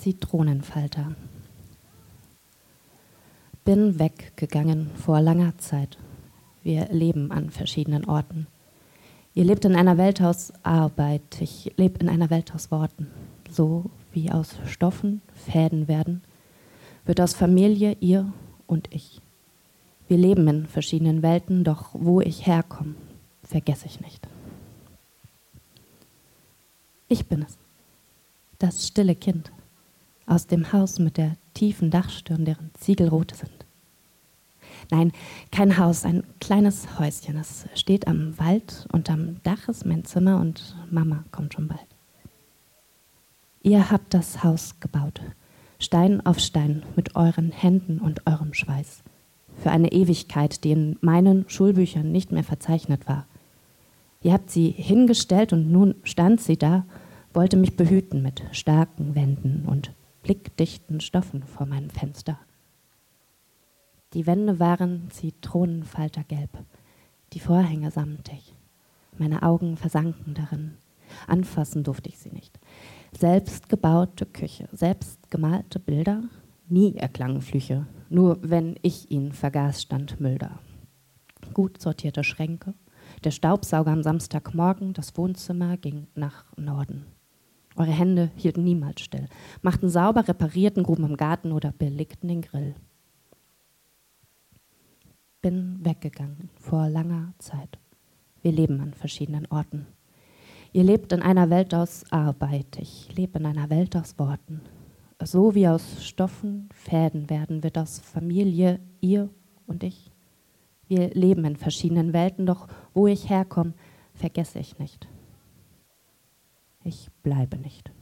Zitronenfalter. Bin weggegangen vor langer Zeit. Wir leben an verschiedenen Orten. Ihr lebt in einer Welt aus Arbeit, ich lebe in einer Welt aus Worten. So wie aus Stoffen Fäden werden, wird aus Familie ihr und ich. Wir leben in verschiedenen Welten, doch wo ich herkomme, vergesse ich nicht. Ich bin es, das stille Kind aus dem Haus mit der tiefen Dachstirn, deren Ziegel rote sind. Nein, kein Haus, ein kleines Häuschen. Es steht am Wald und am Dach ist mein Zimmer und Mama kommt schon bald. Ihr habt das Haus gebaut, Stein auf Stein, mit euren Händen und eurem Schweiß, für eine Ewigkeit, die in meinen Schulbüchern nicht mehr verzeichnet war. Ihr habt sie hingestellt und nun stand sie da, wollte mich behüten mit starken Wänden und blickdichten Stoffen vor meinem Fenster. Die Wände waren zitronenfaltergelb, die Vorhänge samtig. Meine Augen versanken darin. Anfassen durfte ich sie nicht. Selbstgebaute Küche, selbstgemalte Bilder, nie erklangen Flüche. Nur wenn ich ihn vergaß, stand Müll da. Gut sortierte Schränke, der Staubsauger am Samstagmorgen, das Wohnzimmer ging nach Norden. Eure Hände hielten niemals still, machten sauber, reparierten, gruben im Garten oder belegten den Grill bin weggegangen vor langer Zeit. Wir leben an verschiedenen Orten. Ihr lebt in einer Welt aus Arbeit, ich lebe in einer Welt aus Worten. So wie aus Stoffen Fäden werden, wird aus Familie ihr und ich. Wir leben in verschiedenen Welten, doch wo ich herkomme, vergesse ich nicht. Ich bleibe nicht.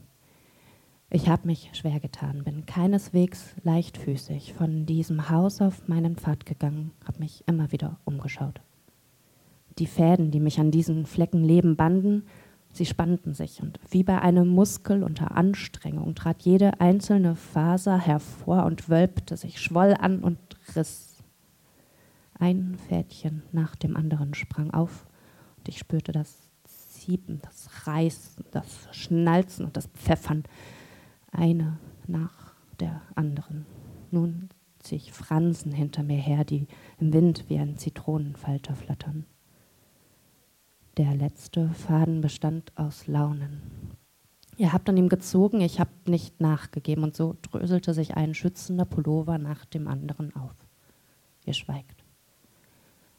Ich habe mich schwer getan, bin keineswegs leichtfüßig von diesem Haus auf meinen Pfad gegangen, habe mich immer wieder umgeschaut. Die Fäden, die mich an diesen Flecken Leben banden, sie spannten sich und wie bei einem Muskel unter Anstrengung trat jede einzelne Faser hervor und wölbte sich, schwoll an und riss. Ein Fädchen nach dem anderen sprang auf und ich spürte das Zieben, das Reißen, das Schnalzen und das Pfeffern eine nach der anderen. Nun sich Fransen hinter mir her, die im Wind wie ein Zitronenfalter flattern. Der letzte Faden bestand aus Launen. Ihr habt an ihm gezogen, ich hab nicht nachgegeben, und so dröselte sich ein schützender Pullover nach dem anderen auf. Ihr schweigt.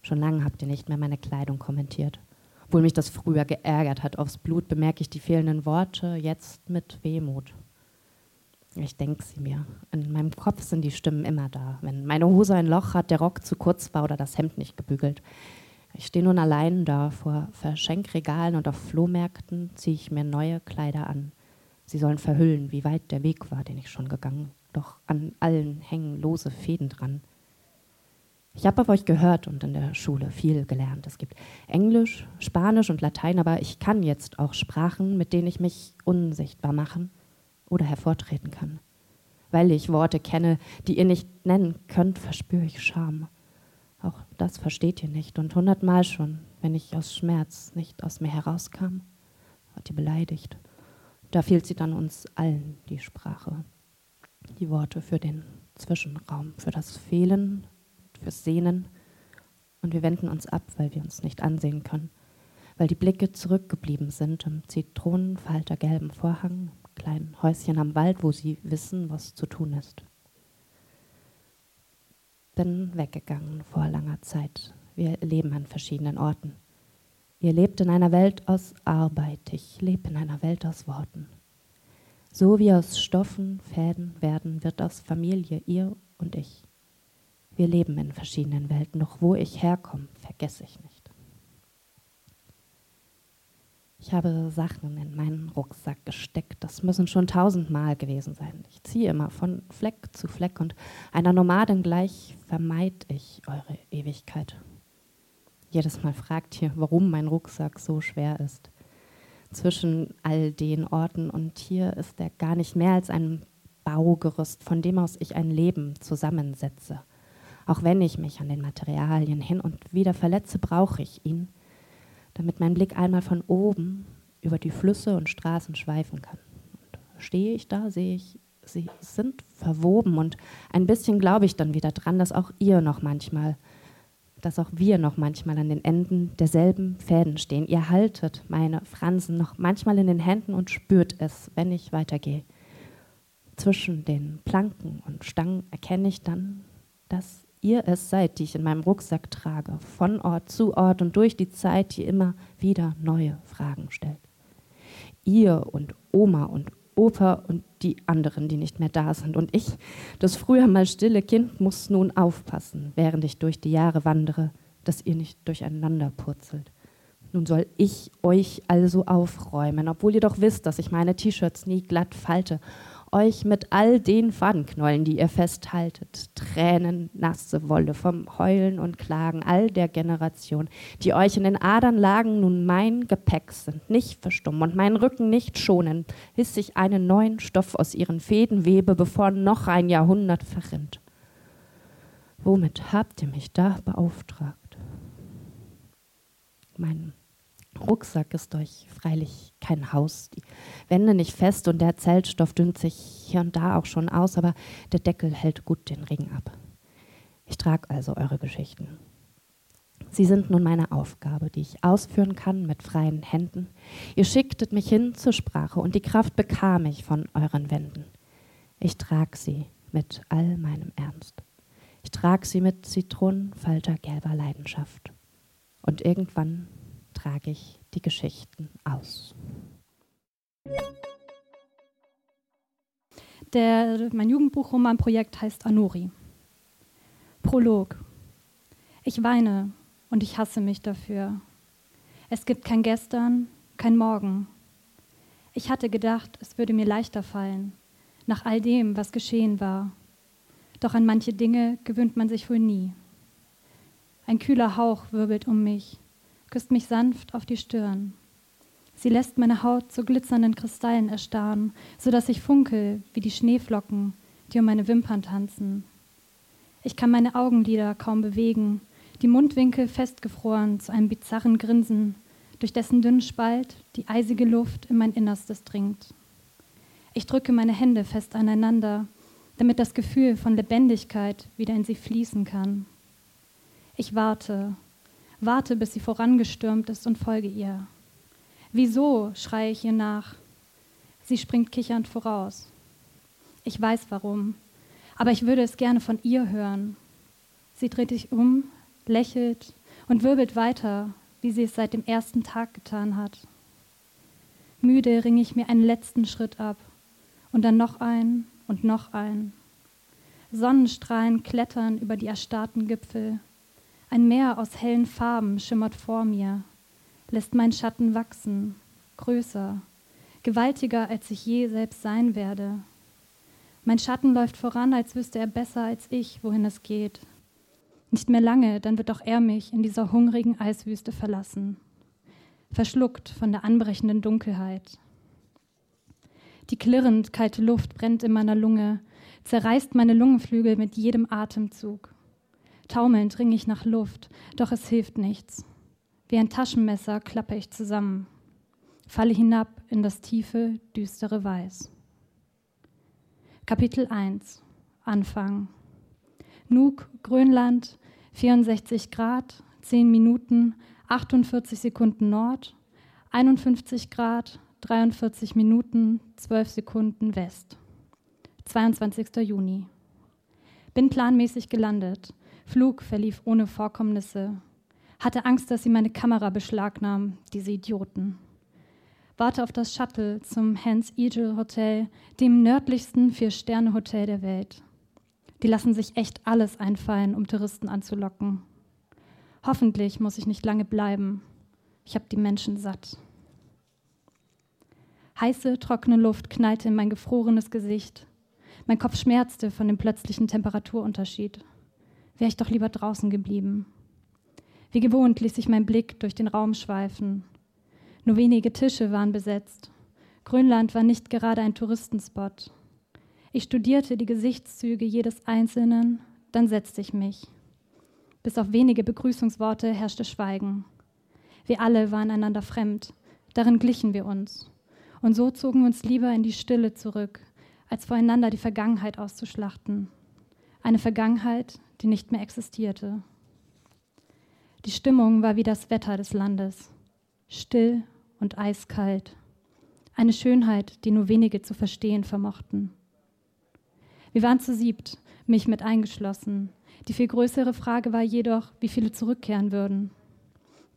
Schon lange habt ihr nicht mehr meine Kleidung kommentiert. Obwohl mich das früher geärgert hat, aufs Blut bemerke ich die fehlenden Worte jetzt mit Wehmut. Ich denke sie mir. In meinem Kopf sind die Stimmen immer da. Wenn meine Hose ein Loch hat, der Rock zu kurz war oder das Hemd nicht gebügelt. Ich stehe nun allein da vor Verschenkregalen und auf Flohmärkten ziehe ich mir neue Kleider an. Sie sollen verhüllen, wie weit der Weg war, den ich schon gegangen. Doch an allen hängen lose Fäden dran. Ich habe auf euch gehört und in der Schule viel gelernt. Es gibt Englisch, Spanisch und Latein, aber ich kann jetzt auch Sprachen, mit denen ich mich unsichtbar machen oder hervortreten kann. Weil ich Worte kenne, die ihr nicht nennen könnt, verspüre ich Scham. Auch das versteht ihr nicht. Und hundertmal schon, wenn ich aus Schmerz nicht aus mir herauskam, hat ihr beleidigt. Da fehlt sie dann uns allen, die Sprache. Die Worte für den Zwischenraum, für das Fehlen, fürs Sehnen. Und wir wenden uns ab, weil wir uns nicht ansehen können. Weil die Blicke zurückgeblieben sind im zitronenfaltergelben Vorhang, kleinen Häuschen am Wald, wo sie wissen, was zu tun ist. Bin weggegangen vor langer Zeit. Wir leben an verschiedenen Orten. Ihr lebt in einer Welt aus Arbeit, ich lebe in einer Welt aus Worten. So wie aus Stoffen Fäden werden, wird aus Familie ihr und ich. Wir leben in verschiedenen Welten, doch wo ich herkomme, vergesse ich nicht. Ich habe Sachen in meinen Rucksack gesteckt. Das müssen schon tausendmal gewesen sein. Ich ziehe immer von Fleck zu Fleck und einer Nomadin gleich vermeid ich eure Ewigkeit. Jedes Mal fragt ihr, warum mein Rucksack so schwer ist. Zwischen all den Orten und hier ist er gar nicht mehr als ein Baugerüst, von dem aus ich ein Leben zusammensetze. Auch wenn ich mich an den Materialien hin und wieder verletze, brauche ich ihn damit mein Blick einmal von oben über die Flüsse und Straßen schweifen kann. Und stehe ich da, sehe ich Sie sind verwoben und ein bisschen glaube ich dann wieder dran, dass auch ihr noch manchmal, dass auch wir noch manchmal an den Enden derselben Fäden stehen. Ihr haltet meine Fransen noch manchmal in den Händen und spürt es, wenn ich weitergehe. Zwischen den Planken und Stangen erkenne ich dann, dass ihr es seid, die ich in meinem Rucksack trage, von Ort zu Ort und durch die Zeit, die immer wieder neue Fragen stellt. Ihr und Oma und Opa und die anderen, die nicht mehr da sind. Und ich, das früher mal stille Kind, muss nun aufpassen, während ich durch die Jahre wandere, dass ihr nicht durcheinander purzelt. Nun soll ich euch also aufräumen, obwohl ihr doch wisst, dass ich meine T-Shirts nie glatt falte euch mit all den Fadenknollen, die ihr festhaltet, Tränen, nasse Wolle vom Heulen und Klagen all der Generation, die euch in den Adern lagen, nun mein Gepäck sind, nicht verstummen und meinen Rücken nicht schonen, bis ich einen neuen Stoff aus ihren Fäden webe, bevor noch ein Jahrhundert verrinnt. Womit habt ihr mich da beauftragt? Mein Rucksack ist euch freilich kein Haus. Die Wände nicht fest und der Zeltstoff dünnt sich hier und da auch schon aus, aber der Deckel hält gut den Regen ab. Ich trage also eure Geschichten. Sie sind nun meine Aufgabe, die ich ausführen kann mit freien Händen. Ihr schicktet mich hin zur Sprache und die Kraft bekam ich von euren Wänden. Ich trage sie mit all meinem Ernst. Ich trage sie mit Zitronenfalter gelber Leidenschaft. Und irgendwann trage ich die Geschichten aus. Der, mein Jugendbuchromanprojekt heißt Anori. Prolog. Ich weine und ich hasse mich dafür. Es gibt kein Gestern, kein Morgen. Ich hatte gedacht, es würde mir leichter fallen, nach all dem, was geschehen war. Doch an manche Dinge gewöhnt man sich wohl nie. Ein kühler Hauch wirbelt um mich küsst mich sanft auf die Stirn. Sie lässt meine Haut zu glitzernden Kristallen erstarren, so dass ich funkel wie die Schneeflocken, die um meine Wimpern tanzen. Ich kann meine Augenlider kaum bewegen, die Mundwinkel festgefroren zu einem bizarren Grinsen, durch dessen dünnen Spalt die eisige Luft in mein Innerstes dringt. Ich drücke meine Hände fest aneinander, damit das Gefühl von Lebendigkeit wieder in sie fließen kann. Ich warte, Warte, bis sie vorangestürmt ist und folge ihr. Wieso, schreie ich ihr nach. Sie springt kichernd voraus. Ich weiß warum, aber ich würde es gerne von ihr hören. Sie dreht sich um, lächelt und wirbelt weiter, wie sie es seit dem ersten Tag getan hat. Müde ringe ich mir einen letzten Schritt ab und dann noch einen und noch einen. Sonnenstrahlen klettern über die erstarrten Gipfel ein Meer aus hellen Farben schimmert vor mir, lässt mein Schatten wachsen, größer, gewaltiger, als ich je selbst sein werde. Mein Schatten läuft voran, als wüsste er besser als ich, wohin es geht. Nicht mehr lange, dann wird auch er mich in dieser hungrigen Eiswüste verlassen, verschluckt von der anbrechenden Dunkelheit. Die klirrend kalte Luft brennt in meiner Lunge, zerreißt meine Lungenflügel mit jedem Atemzug. Taumelnd ringe ich nach Luft, doch es hilft nichts. Wie ein Taschenmesser klappe ich zusammen, falle hinab in das tiefe, düstere Weiß. Kapitel 1 Anfang Nuuk, Grönland, 64 Grad, 10 Minuten, 48 Sekunden Nord, 51 Grad, 43 Minuten, 12 Sekunden West. 22. Juni. Bin planmäßig gelandet. Flug verlief ohne Vorkommnisse. Hatte Angst, dass sie meine Kamera beschlagnahmen, diese Idioten. Warte auf das Shuttle zum Hans Eagle Hotel, dem nördlichsten Vier-Sterne-Hotel der Welt. Die lassen sich echt alles einfallen, um Touristen anzulocken. Hoffentlich muss ich nicht lange bleiben. Ich habe die Menschen satt. Heiße, trockene Luft knallte in mein gefrorenes Gesicht. Mein Kopf schmerzte von dem plötzlichen Temperaturunterschied wäre ich doch lieber draußen geblieben. Wie gewohnt ließ sich mein Blick durch den Raum schweifen. Nur wenige Tische waren besetzt. Grönland war nicht gerade ein Touristenspot. Ich studierte die Gesichtszüge jedes Einzelnen, dann setzte ich mich. Bis auf wenige Begrüßungsworte herrschte Schweigen. Wir alle waren einander fremd, darin glichen wir uns. Und so zogen wir uns lieber in die Stille zurück, als voreinander die Vergangenheit auszuschlachten. Eine Vergangenheit, die nicht mehr existierte. Die Stimmung war wie das Wetter des Landes, still und eiskalt. Eine Schönheit, die nur wenige zu verstehen vermochten. Wir waren zu siebt, mich mit eingeschlossen. Die viel größere Frage war jedoch, wie viele zurückkehren würden.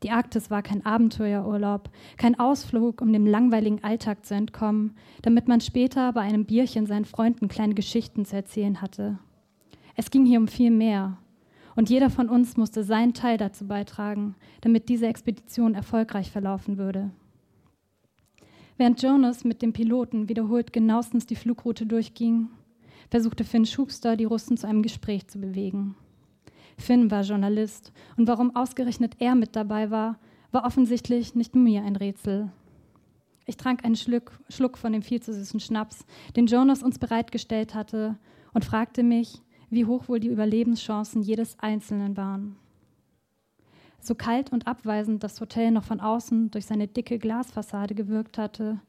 Die Arktis war kein Abenteuerurlaub, kein Ausflug, um dem langweiligen Alltag zu entkommen, damit man später bei einem Bierchen seinen Freunden kleine Geschichten zu erzählen hatte. Es ging hier um viel mehr. Und jeder von uns musste seinen Teil dazu beitragen, damit diese Expedition erfolgreich verlaufen würde. Während Jonas mit dem Piloten wiederholt genauestens die Flugroute durchging, versuchte Finn Schuster, die Russen zu einem Gespräch zu bewegen. Finn war Journalist und warum ausgerechnet er mit dabei war, war offensichtlich nicht mir ein Rätsel. Ich trank einen Schluck, Schluck von dem viel zu süßen Schnaps, den Jonas uns bereitgestellt hatte, und fragte mich, wie hoch wohl die Überlebenschancen jedes Einzelnen waren. So kalt und abweisend das Hotel noch von außen durch seine dicke Glasfassade gewirkt hatte,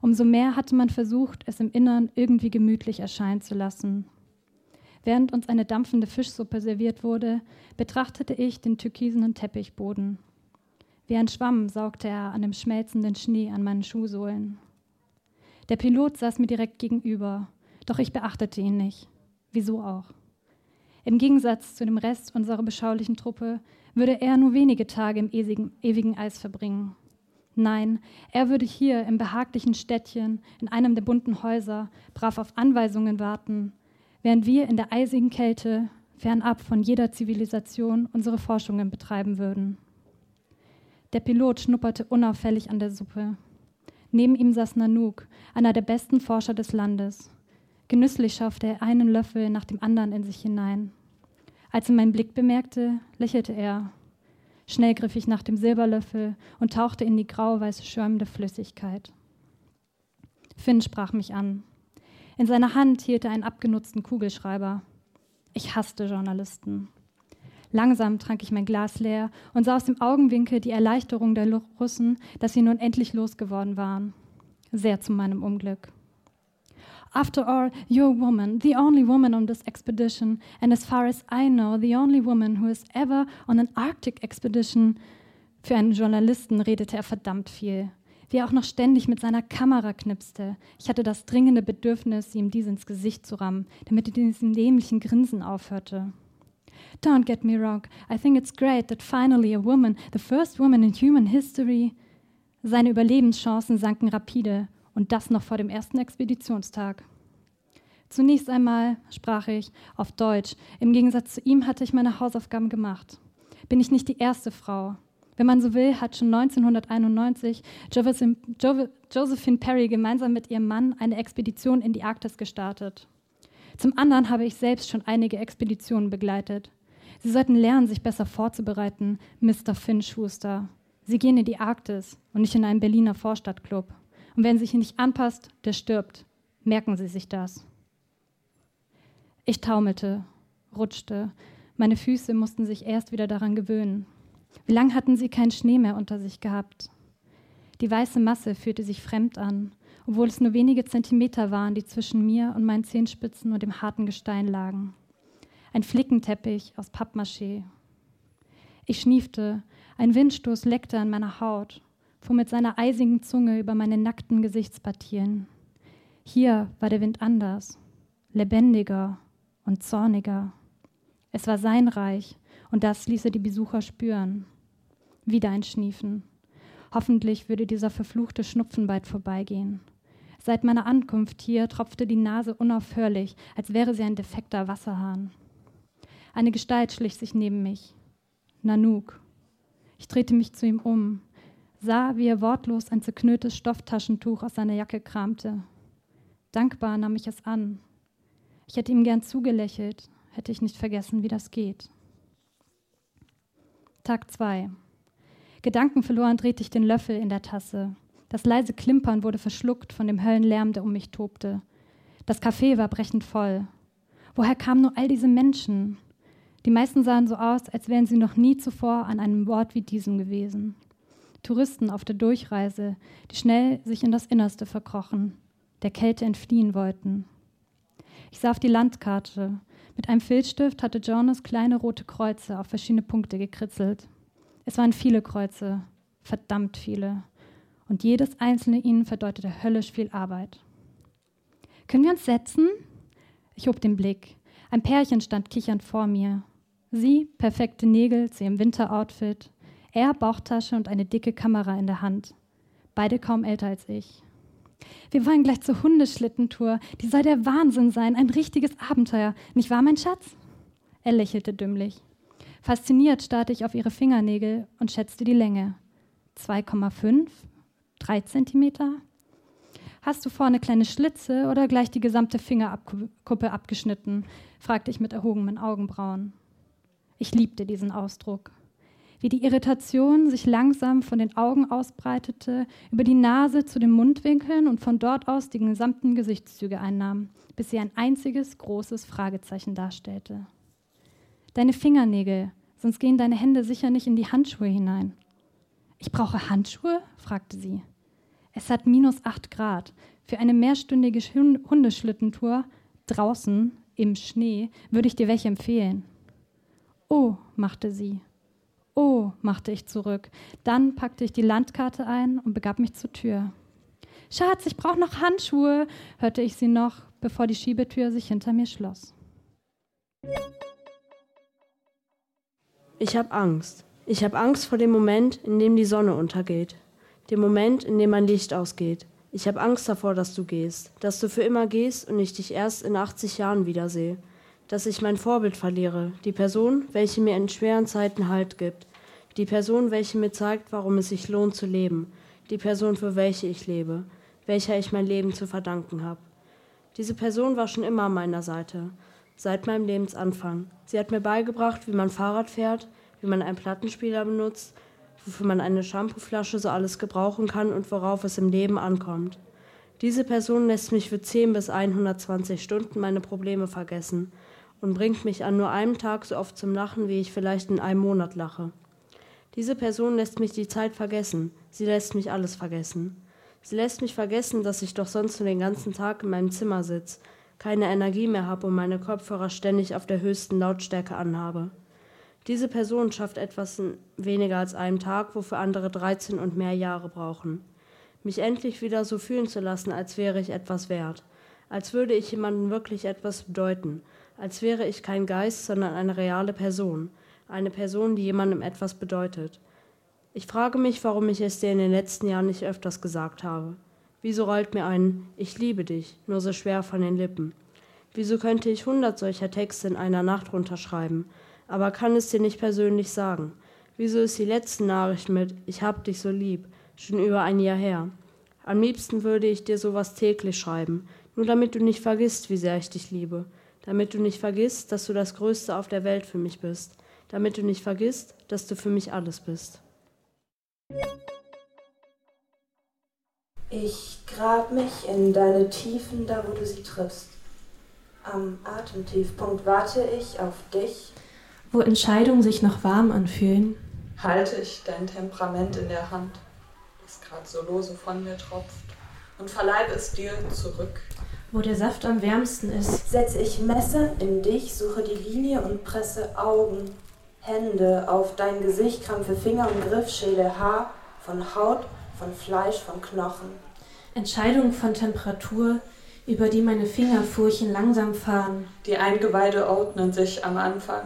umso mehr hatte man versucht, es im Innern irgendwie gemütlich erscheinen zu lassen. Während uns eine dampfende Fischsuppe serviert wurde, betrachtete ich den türkisenen Teppichboden. Wie ein Schwamm saugte er an dem schmelzenden Schnee an meinen Schuhsohlen. Der Pilot saß mir direkt gegenüber, doch ich beachtete ihn nicht. Wieso auch? Im Gegensatz zu dem Rest unserer beschaulichen Truppe würde er nur wenige Tage im ewigen, ewigen Eis verbringen. Nein, er würde hier im behaglichen Städtchen, in einem der bunten Häuser, brav auf Anweisungen warten, während wir in der eisigen Kälte, fernab von jeder Zivilisation, unsere Forschungen betreiben würden. Der Pilot schnupperte unauffällig an der Suppe. Neben ihm saß Nanook, einer der besten Forscher des Landes. Genüsslich schaufte er einen Löffel nach dem anderen in sich hinein. Als er meinen Blick bemerkte, lächelte er. Schnell griff ich nach dem Silberlöffel und tauchte in die grau-weiße schäumende Flüssigkeit. Finn sprach mich an. In seiner Hand hielt er einen abgenutzten Kugelschreiber. Ich hasste Journalisten. Langsam trank ich mein Glas leer und sah aus dem Augenwinkel die Erleichterung der Russen, dass sie nun endlich losgeworden waren. Sehr zu meinem Unglück. After all, you're a woman, the only woman on this expedition, and as far as I know, the only woman who is ever on an Arctic expedition. Für einen Journalisten redete er verdammt viel wie er auch noch ständig mit seiner Kamera knipste. Ich hatte das dringende Bedürfnis, ihm dies ins Gesicht zu rammen, damit er diesem dämlichen Grinsen aufhörte. Don't get me wrong, I think it's great that finally a woman, the first woman in human history. Seine Überlebenschancen sanken rapide und das noch vor dem ersten Expeditionstag. Zunächst einmal sprach ich auf Deutsch. Im Gegensatz zu ihm hatte ich meine Hausaufgaben gemacht. Bin ich nicht die erste Frau, wenn man so will, hat schon 1991 Josephine Perry gemeinsam mit ihrem Mann eine Expedition in die Arktis gestartet. Zum anderen habe ich selbst schon einige Expeditionen begleitet. Sie sollten lernen, sich besser vorzubereiten, Mr. Finn Schuster. Sie gehen in die Arktis und nicht in einen Berliner Vorstadtclub. Und wer sich nicht anpasst, der stirbt. Merken Sie sich das. Ich taumelte, rutschte. Meine Füße mussten sich erst wieder daran gewöhnen. Wie lange hatten sie keinen Schnee mehr unter sich gehabt? Die weiße Masse fühlte sich fremd an, obwohl es nur wenige Zentimeter waren, die zwischen mir und meinen Zehenspitzen und dem harten Gestein lagen. Ein Flickenteppich aus Pappmaché. Ich schniefte, ein Windstoß leckte an meiner Haut, fuhr mit seiner eisigen Zunge über meine nackten Gesichtspartien. Hier war der Wind anders, lebendiger und zorniger. Es war sein Reich, und das ließe die Besucher spüren. Wieder ein Schniefen. Hoffentlich würde dieser verfluchte Schnupfen bald vorbeigehen. Seit meiner Ankunft hier tropfte die Nase unaufhörlich, als wäre sie ein defekter Wasserhahn. Eine Gestalt schlich sich neben mich. Nanook. Ich drehte mich zu ihm um, sah, wie er wortlos ein zerknülltes Stofftaschentuch aus seiner Jacke kramte. Dankbar nahm ich es an. Ich hätte ihm gern zugelächelt, hätte ich nicht vergessen, wie das geht. Tag 2. Gedankenverloren drehte ich den Löffel in der Tasse. Das leise Klimpern wurde verschluckt von dem Höllenlärm, der um mich tobte. Das Café war brechend voll. Woher kamen nur all diese Menschen? Die meisten sahen so aus, als wären sie noch nie zuvor an einem Ort wie diesem gewesen. Touristen auf der Durchreise, die schnell sich in das Innerste verkrochen, der Kälte entfliehen wollten. Ich sah auf die Landkarte. Mit einem Filzstift hatte Jonas kleine rote Kreuze auf verschiedene Punkte gekritzelt. Es waren viele Kreuze, verdammt viele. Und jedes einzelne ihnen verdeutete höllisch viel Arbeit. Können wir uns setzen? Ich hob den Blick. Ein Pärchen stand kichernd vor mir. Sie, perfekte Nägel zu ihrem Winteroutfit. Er, Bauchtasche und eine dicke Kamera in der Hand. Beide kaum älter als ich. Wir wollen gleich zur Hundeschlittentour. Die soll der Wahnsinn sein, ein richtiges Abenteuer. Nicht wahr, mein Schatz? Er lächelte dümmlich. Fasziniert starrte ich auf ihre Fingernägel und schätzte die Länge. 2,5? 3 Zentimeter? Hast du vorne kleine Schlitze oder gleich die gesamte Fingerkuppe abgeschnitten? fragte ich mit erhobenen Augenbrauen. Ich liebte diesen Ausdruck wie die Irritation sich langsam von den Augen ausbreitete, über die Nase zu den Mundwinkeln und von dort aus die gesamten Gesichtszüge einnahm, bis sie ein einziges großes Fragezeichen darstellte. Deine Fingernägel, sonst gehen deine Hände sicher nicht in die Handschuhe hinein. Ich brauche Handschuhe? fragte sie. Es hat minus acht Grad. Für eine mehrstündige Hundeschlittentour draußen im Schnee würde ich dir welche empfehlen. Oh, machte sie Oh, machte ich zurück. Dann packte ich die Landkarte ein und begab mich zur Tür. Schatz, ich brauche noch Handschuhe, hörte ich sie noch, bevor die Schiebetür sich hinter mir schloss. Ich habe Angst. Ich habe Angst vor dem Moment, in dem die Sonne untergeht. Dem Moment, in dem mein Licht ausgeht. Ich habe Angst davor, dass du gehst, dass du für immer gehst und ich dich erst in 80 Jahren wiedersehe dass ich mein Vorbild verliere, die Person, welche mir in schweren Zeiten Halt gibt, die Person, welche mir zeigt, warum es sich lohnt zu leben, die Person, für welche ich lebe, welcher ich mein Leben zu verdanken habe. Diese Person war schon immer an meiner Seite, seit meinem Lebensanfang. Sie hat mir beigebracht, wie man Fahrrad fährt, wie man einen Plattenspieler benutzt, wofür man eine Shampooflasche so alles gebrauchen kann und worauf es im Leben ankommt. Diese Person lässt mich für 10 bis 120 Stunden meine Probleme vergessen und bringt mich an nur einem Tag so oft zum Lachen, wie ich vielleicht in einem Monat lache. Diese Person lässt mich die Zeit vergessen. Sie lässt mich alles vergessen. Sie lässt mich vergessen, dass ich doch sonst nur den ganzen Tag in meinem Zimmer sitze, keine Energie mehr habe und meine Kopfhörer ständig auf der höchsten Lautstärke anhabe. Diese Person schafft etwas in weniger als einem Tag, wofür andere 13 und mehr Jahre brauchen. Mich endlich wieder so fühlen zu lassen, als wäre ich etwas wert, als würde ich jemandem wirklich etwas bedeuten, als wäre ich kein Geist, sondern eine reale Person, eine Person, die jemandem etwas bedeutet. Ich frage mich, warum ich es dir in den letzten Jahren nicht öfters gesagt habe. Wieso rollt mir ein Ich liebe dich nur so schwer von den Lippen? Wieso könnte ich hundert solcher Texte in einer Nacht runterschreiben, aber kann es dir nicht persönlich sagen? Wieso ist die letzte Nachricht mit Ich hab dich so lieb schon über ein Jahr her? Am liebsten würde ich dir sowas täglich schreiben, nur damit du nicht vergisst, wie sehr ich dich liebe damit du nicht vergisst, dass du das Größte auf der Welt für mich bist, damit du nicht vergisst, dass du für mich alles bist. Ich grab mich in deine Tiefen, da wo du sie triffst. Am Atemtiefpunkt warte ich auf dich. Wo Entscheidungen sich noch warm anfühlen. Halte ich dein Temperament in der Hand, das gerade so lose von mir tropft, und verleibe es dir zurück wo der Saft am wärmsten ist. Setze ich Messer in dich, suche die Linie und presse Augen, Hände auf dein Gesicht, krampfe Finger und Griff, schäle Haar, von Haut, von Fleisch, von Knochen. Entscheidungen von Temperatur, über die meine Fingerfurchen langsam fahren. Die Eingeweide ordnen sich am Anfang.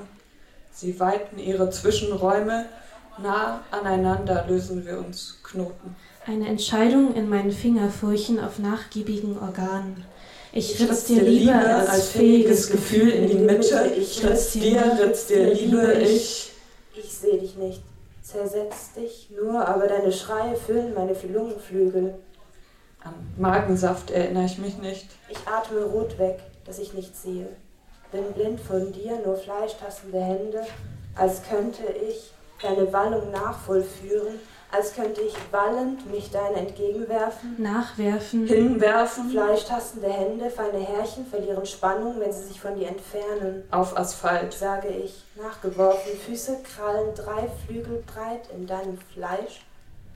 Sie weiten ihre Zwischenräume. Nah aneinander lösen wir uns Knoten. Eine Entscheidung in meinen Fingerfurchen auf nachgiebigen Organen. Ich ritz dir Liebe als fähiges Gefühl in die Mitte. Ich ritz dir, ritz dir Liebe, ich. Ich seh dich nicht, zersetz dich nur, aber deine Schreie füllen meine Lungenflügel. An Magensaft erinnere ich mich nicht. Ich atme rot weg, dass ich nicht sehe. Bin blind von dir, nur fleischtastende Hände, als könnte ich deine Wallung nachvollführen als könnte ich wallend mich deine entgegenwerfen, nachwerfen, hinwerfen. Fleischtastende Hände, feine Härchen verlieren Spannung, wenn sie sich von dir entfernen. Auf Asphalt, sage ich, nachgeworfen, Füße krallen drei Flügel breit in deinem Fleisch.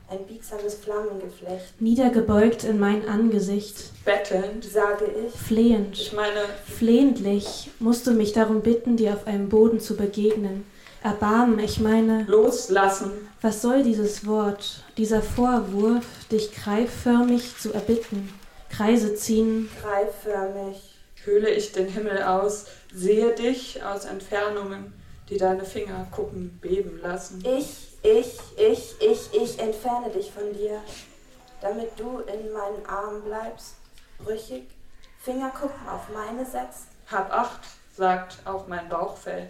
ein biegsames Flammengeflecht. Niedergebeugt in mein Angesicht, Bettelnd, Sage ich, flehend, ich meine, flehentlich musst du mich darum bitten, dir auf einem Boden zu begegnen. Erbarmen, ich meine, loslassen, was soll dieses Wort, dieser Vorwurf, dich greiförmig zu erbitten, Kreise ziehen, greifförmig. höhle ich den Himmel aus, sehe dich aus Entfernungen, die deine Fingerkuppen beben lassen. Ich, ich, ich, ich, ich entferne dich von dir, damit du in meinen Armen bleibst, brüchig, Fingerkuppen auf meine setzt. Hab Acht, sagt auch mein Bauchfell,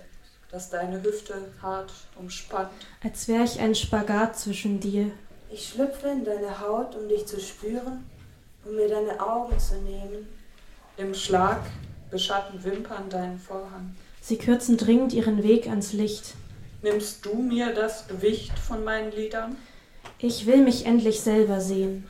das deine Hüfte hart umspannt. als wär ich ein Spagat zwischen dir. Ich schlüpfe in deine Haut, um dich zu spüren, um mir deine Augen zu nehmen. Im Schlag beschatten Wimpern deinen Vorhang. Sie kürzen dringend ihren Weg ans Licht. Nimmst du mir das Gewicht von meinen Lidern? Ich will mich endlich selber sehen.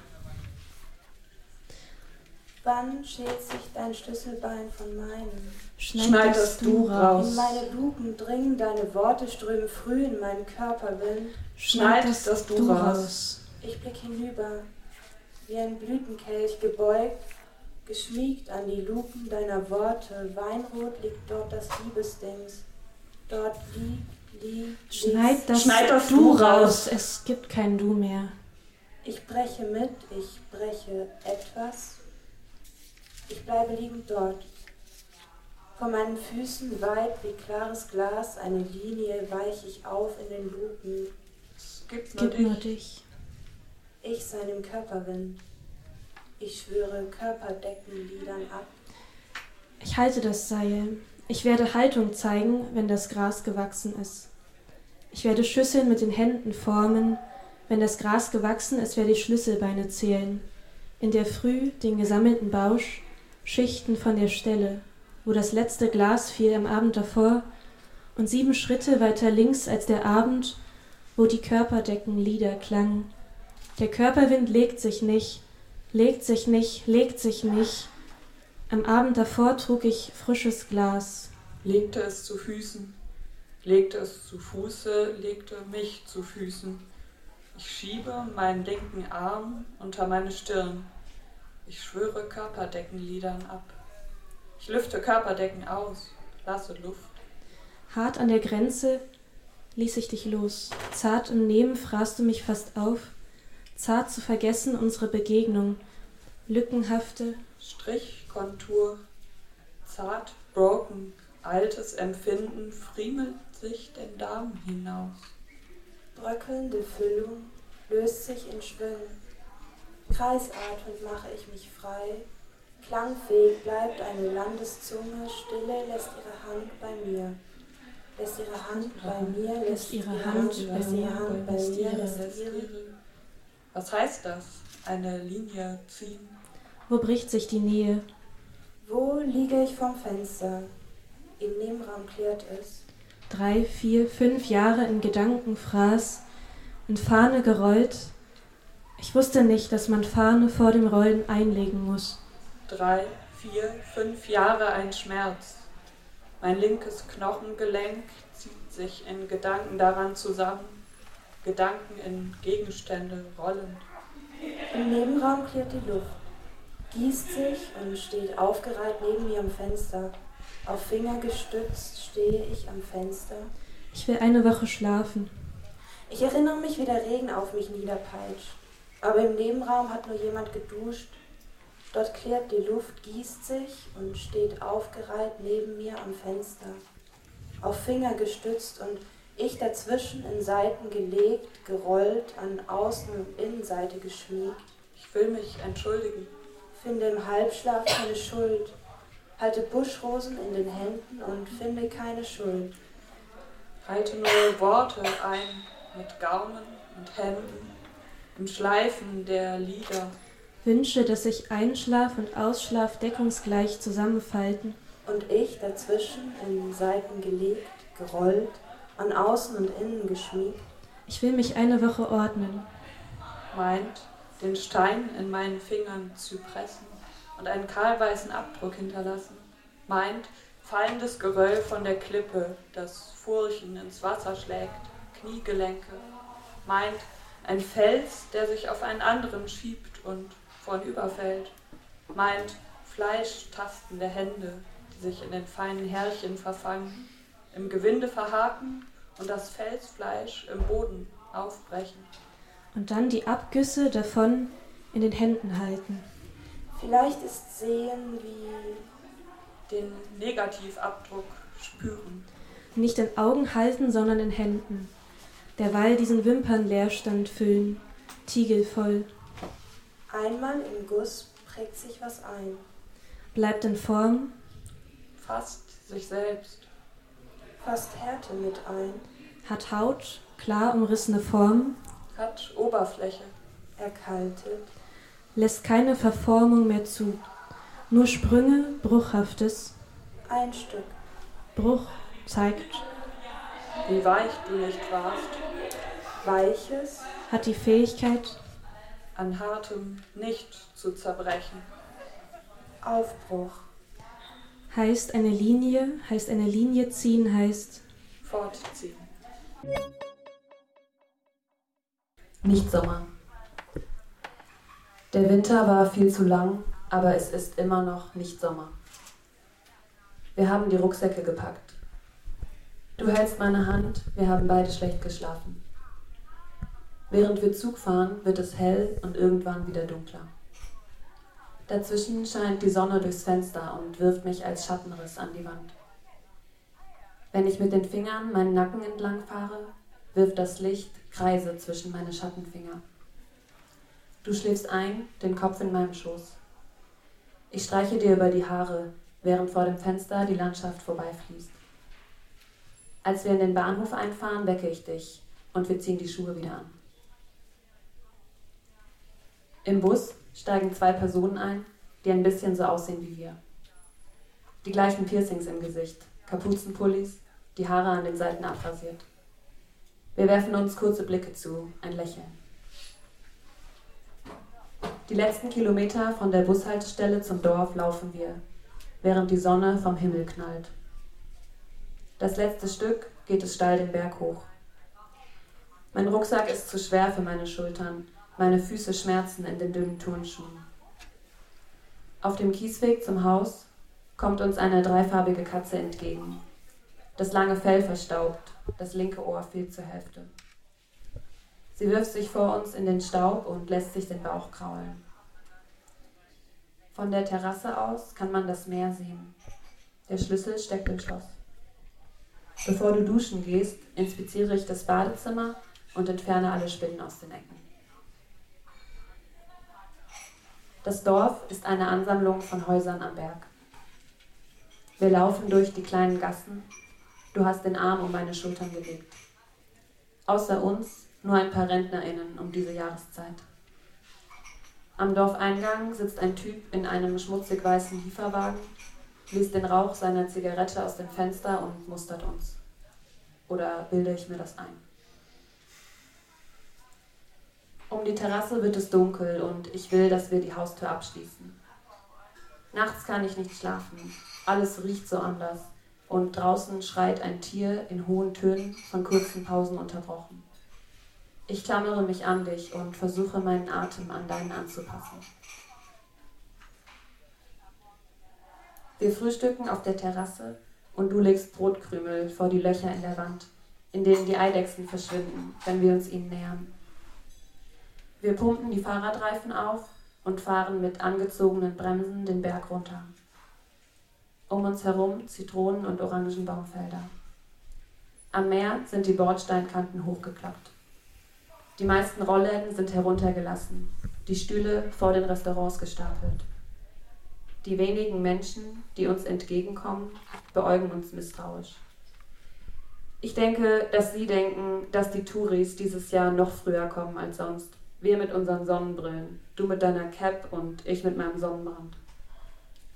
Wann schält sich dein Schlüsselbein von meinem? Schneidest du raus. In meine Luken dringen, deine Worte strömen früh in meinen Körperwind. Schneidest das du raus. Ich blick hinüber, wie ein Blütenkelch gebeugt, geschmiegt an die Luken deiner Worte. Weinrot liegt dort das Liebesdings. Dort liegt, liegt, Schneid das, Schneid das Du Du raus. Es gibt kein Du mehr. Ich breche mit, ich breche etwas. Ich bleibe liegend dort. Vor meinen Füßen weit wie klares Glas eine Linie weich ich auf in den Luken. Es gibt nur Gib nur dich. Ich seinem Körperwind. Ich schwöre Körperdeckenliedern ab. Ich halte das Seil. Ich werde Haltung zeigen, wenn das Gras gewachsen ist. Ich werde Schüsseln mit den Händen formen. Wenn das Gras gewachsen ist, werde ich Schlüsselbeine zählen. In der Früh den gesammelten Bausch, Schichten von der Stelle, wo das letzte Glas fiel am Abend davor, und sieben Schritte weiter links als der Abend, wo die Körperdeckenlieder klangen. Der Körperwind legt sich nicht, legt sich nicht, legt sich nicht. Am Abend davor trug ich frisches Glas. Legte es zu Füßen, legte es zu Fuße, legte mich zu Füßen. Ich schiebe meinen linken Arm unter meine Stirn. Ich schwöre Körperdeckenlidern ab. Ich lüfte Körperdecken aus, lasse Luft. Hart an der Grenze ließ ich dich los. Zart im Nehmen fraßt du mich fast auf. Zart zu vergessen unsere Begegnung. Lückenhafte, Strich, Kontur, zart, broken, altes Empfinden friemelt sich den Darm hinaus. Bröckelnde Füllung löst sich in Schwüngen. Kreisatmend mache ich mich frei. Klangfähig bleibt eine Landeszunge, Stille lässt ihre Hand bei mir. Lässt ihre Hand bei mir, lässt ihre Hand bei lässt mir, ihre Hand bei lässt mir, ihre. lässt ihre. Was heißt das? Eine Linie ziehen? wo bricht sich die Nähe? Wo liege ich vom Fenster? Im Nebenraum klärt es. Drei, vier, fünf Jahre in Gedanken fraß, in Fahne gerollt. Ich wusste nicht, dass man Fahne vor dem Rollen einlegen muss. Drei, vier, fünf Jahre ein Schmerz. Mein linkes Knochengelenk zieht sich in Gedanken daran zusammen, Gedanken in Gegenstände rollend. Im Nebenraum klärt die Luft, gießt sich und steht aufgereiht neben mir am Fenster. Auf Finger gestützt stehe ich am Fenster. Ich will eine Woche schlafen. Ich erinnere mich, wie der Regen auf mich niederpeitscht. Aber im Nebenraum hat nur jemand geduscht. Dort klärt die Luft, gießt sich und steht aufgereiht neben mir am Fenster. Auf Finger gestützt und ich dazwischen in Seiten gelegt, gerollt, an Außen- und Innenseite geschmiegt. Ich will mich entschuldigen. Finde im Halbschlaf keine Schuld. Halte Buschrosen in den Händen und finde keine Schuld. Halte nur Worte ein mit Gaumen und Händen im Schleifen der Lieder. Wünsche, dass sich Einschlaf und Ausschlaf deckungsgleich zusammenfalten. Und ich dazwischen in Seiten gelegt, gerollt, an Außen und Innen geschmiegt. Ich will mich eine Woche ordnen. meint, den Stein in meinen Fingern zu pressen und einen kahlweißen Abdruck hinterlassen, meint, fallendes Geröll von der Klippe, das Furchen ins Wasser schlägt, Kniegelenke, meint, Ein Fels, der sich auf einen anderen schiebt und vornüberfällt, meint fleischtastende Hände, die sich in den feinen Härchen verfangen, im Gewinde verhaken und das Felsfleisch im Boden aufbrechen. Und dann die Abgüsse davon in den Händen halten. Vielleicht ist Sehen wie den Negativabdruck spüren. Nicht in Augen halten, sondern in Händen. Derweil diesen Wimpernleerstand füllen, tiegelvoll. Einmal im Guss prägt sich was ein. Bleibt in Form, Fast sich selbst. Fast Härte mit ein. hat Haut, klar umrissene Form, hat Oberfläche. Erkaltet. lässt keine Verformung mehr zu. Nur Sprünge, Bruchhaftes. Ein Stück. Bruch zeigt, Wie weich du nicht warst, Weiches. hat die Fähigkeit, an hartem nicht zu zerbrechen. Aufbruch. heißt eine Linie, heißt eine Linie ziehen, heißt Fortziehen. Nicht Sommer. Der Winter war viel zu lang, aber es ist immer noch nicht Sommer. Wir haben die Rucksäcke gepackt. Du hältst meine Hand, wir haben beide schlecht geschlafen. Während wir Zug fahren, wird es hell und irgendwann wieder dunkler. Dazwischen scheint die Sonne durchs Fenster und wirft mich als Schattenriss an die Wand. Wenn ich mit den Fingern meinen Nacken entlang fahre, wirft das Licht Kreise zwischen meine Schattenfinger. Du schläfst ein, den Kopf in meinem Schoß. Ich streiche dir über die Haare, während vor dem Fenster die Landschaft vorbeifließt. Als wir in den Bahnhof einfahren, wecke ich dich und wir ziehen die Schuhe wieder an. Im Bus steigen zwei Personen ein, die ein bisschen so aussehen wie wir. Die gleichen Piercings im Gesicht, Kapuzenpullis, die Haare an den Seiten abrasiert. Wir werfen uns kurze Blicke zu, ein Lächeln. Die letzten Kilometer von der Bushaltestelle zum Dorf laufen wir, während die Sonne vom Himmel knallt. Das letzte Stück geht es steil den Berg hoch. Mein Rucksack ist zu schwer für meine Schultern, meine Füße schmerzen in den dünnen Turnschuhen. Auf dem Kiesweg zum Haus kommt uns eine dreifarbige Katze entgegen. Das lange Fell verstaubt, das linke Ohr fehlt zur Hälfte. Sie wirft sich vor uns in den Staub und lässt sich den Bauch kraulen. Von der Terrasse aus kann man das Meer sehen. Der Schlüssel steckt im Schloss. Bevor du duschen gehst, inspiziere ich das Badezimmer und entferne alle Spinnen aus den Ecken. Das Dorf ist eine Ansammlung von Häusern am Berg. Wir laufen durch die kleinen Gassen. Du hast den Arm um meine Schultern gelegt. Außer uns nur ein paar RentnerInnen um diese Jahreszeit. Am Dorfeingang sitzt ein Typ in einem schmutzig weißen Lieferwagen, liest den Rauch seiner Zigarette aus dem Fenster und mustert uns. Oder bilde ich mir das ein? Um die Terrasse wird es dunkel und ich will, dass wir die Haustür abschließen. Nachts kann ich nicht schlafen. Alles riecht so anders. Und draußen schreit ein Tier in hohen Tönen, von kurzen Pausen unterbrochen. Ich klammere mich an dich und versuche meinen Atem an deinen anzupassen. Wir frühstücken auf der Terrasse und du legst Brotkrümel vor die Löcher in der Wand, in denen die Eidechsen verschwinden, wenn wir uns ihnen nähern. Wir pumpen die Fahrradreifen auf und fahren mit angezogenen Bremsen den Berg runter. Um uns herum Zitronen- und Orangenbaumfelder. Am Meer sind die Bordsteinkanten hochgeklappt. Die meisten Rollläden sind heruntergelassen, die Stühle vor den Restaurants gestapelt. Die wenigen Menschen, die uns entgegenkommen, beäugen uns misstrauisch. Ich denke, dass Sie denken, dass die Touris dieses Jahr noch früher kommen als sonst. Wir mit unseren Sonnenbrillen, du mit deiner Cap und ich mit meinem Sonnenbrand.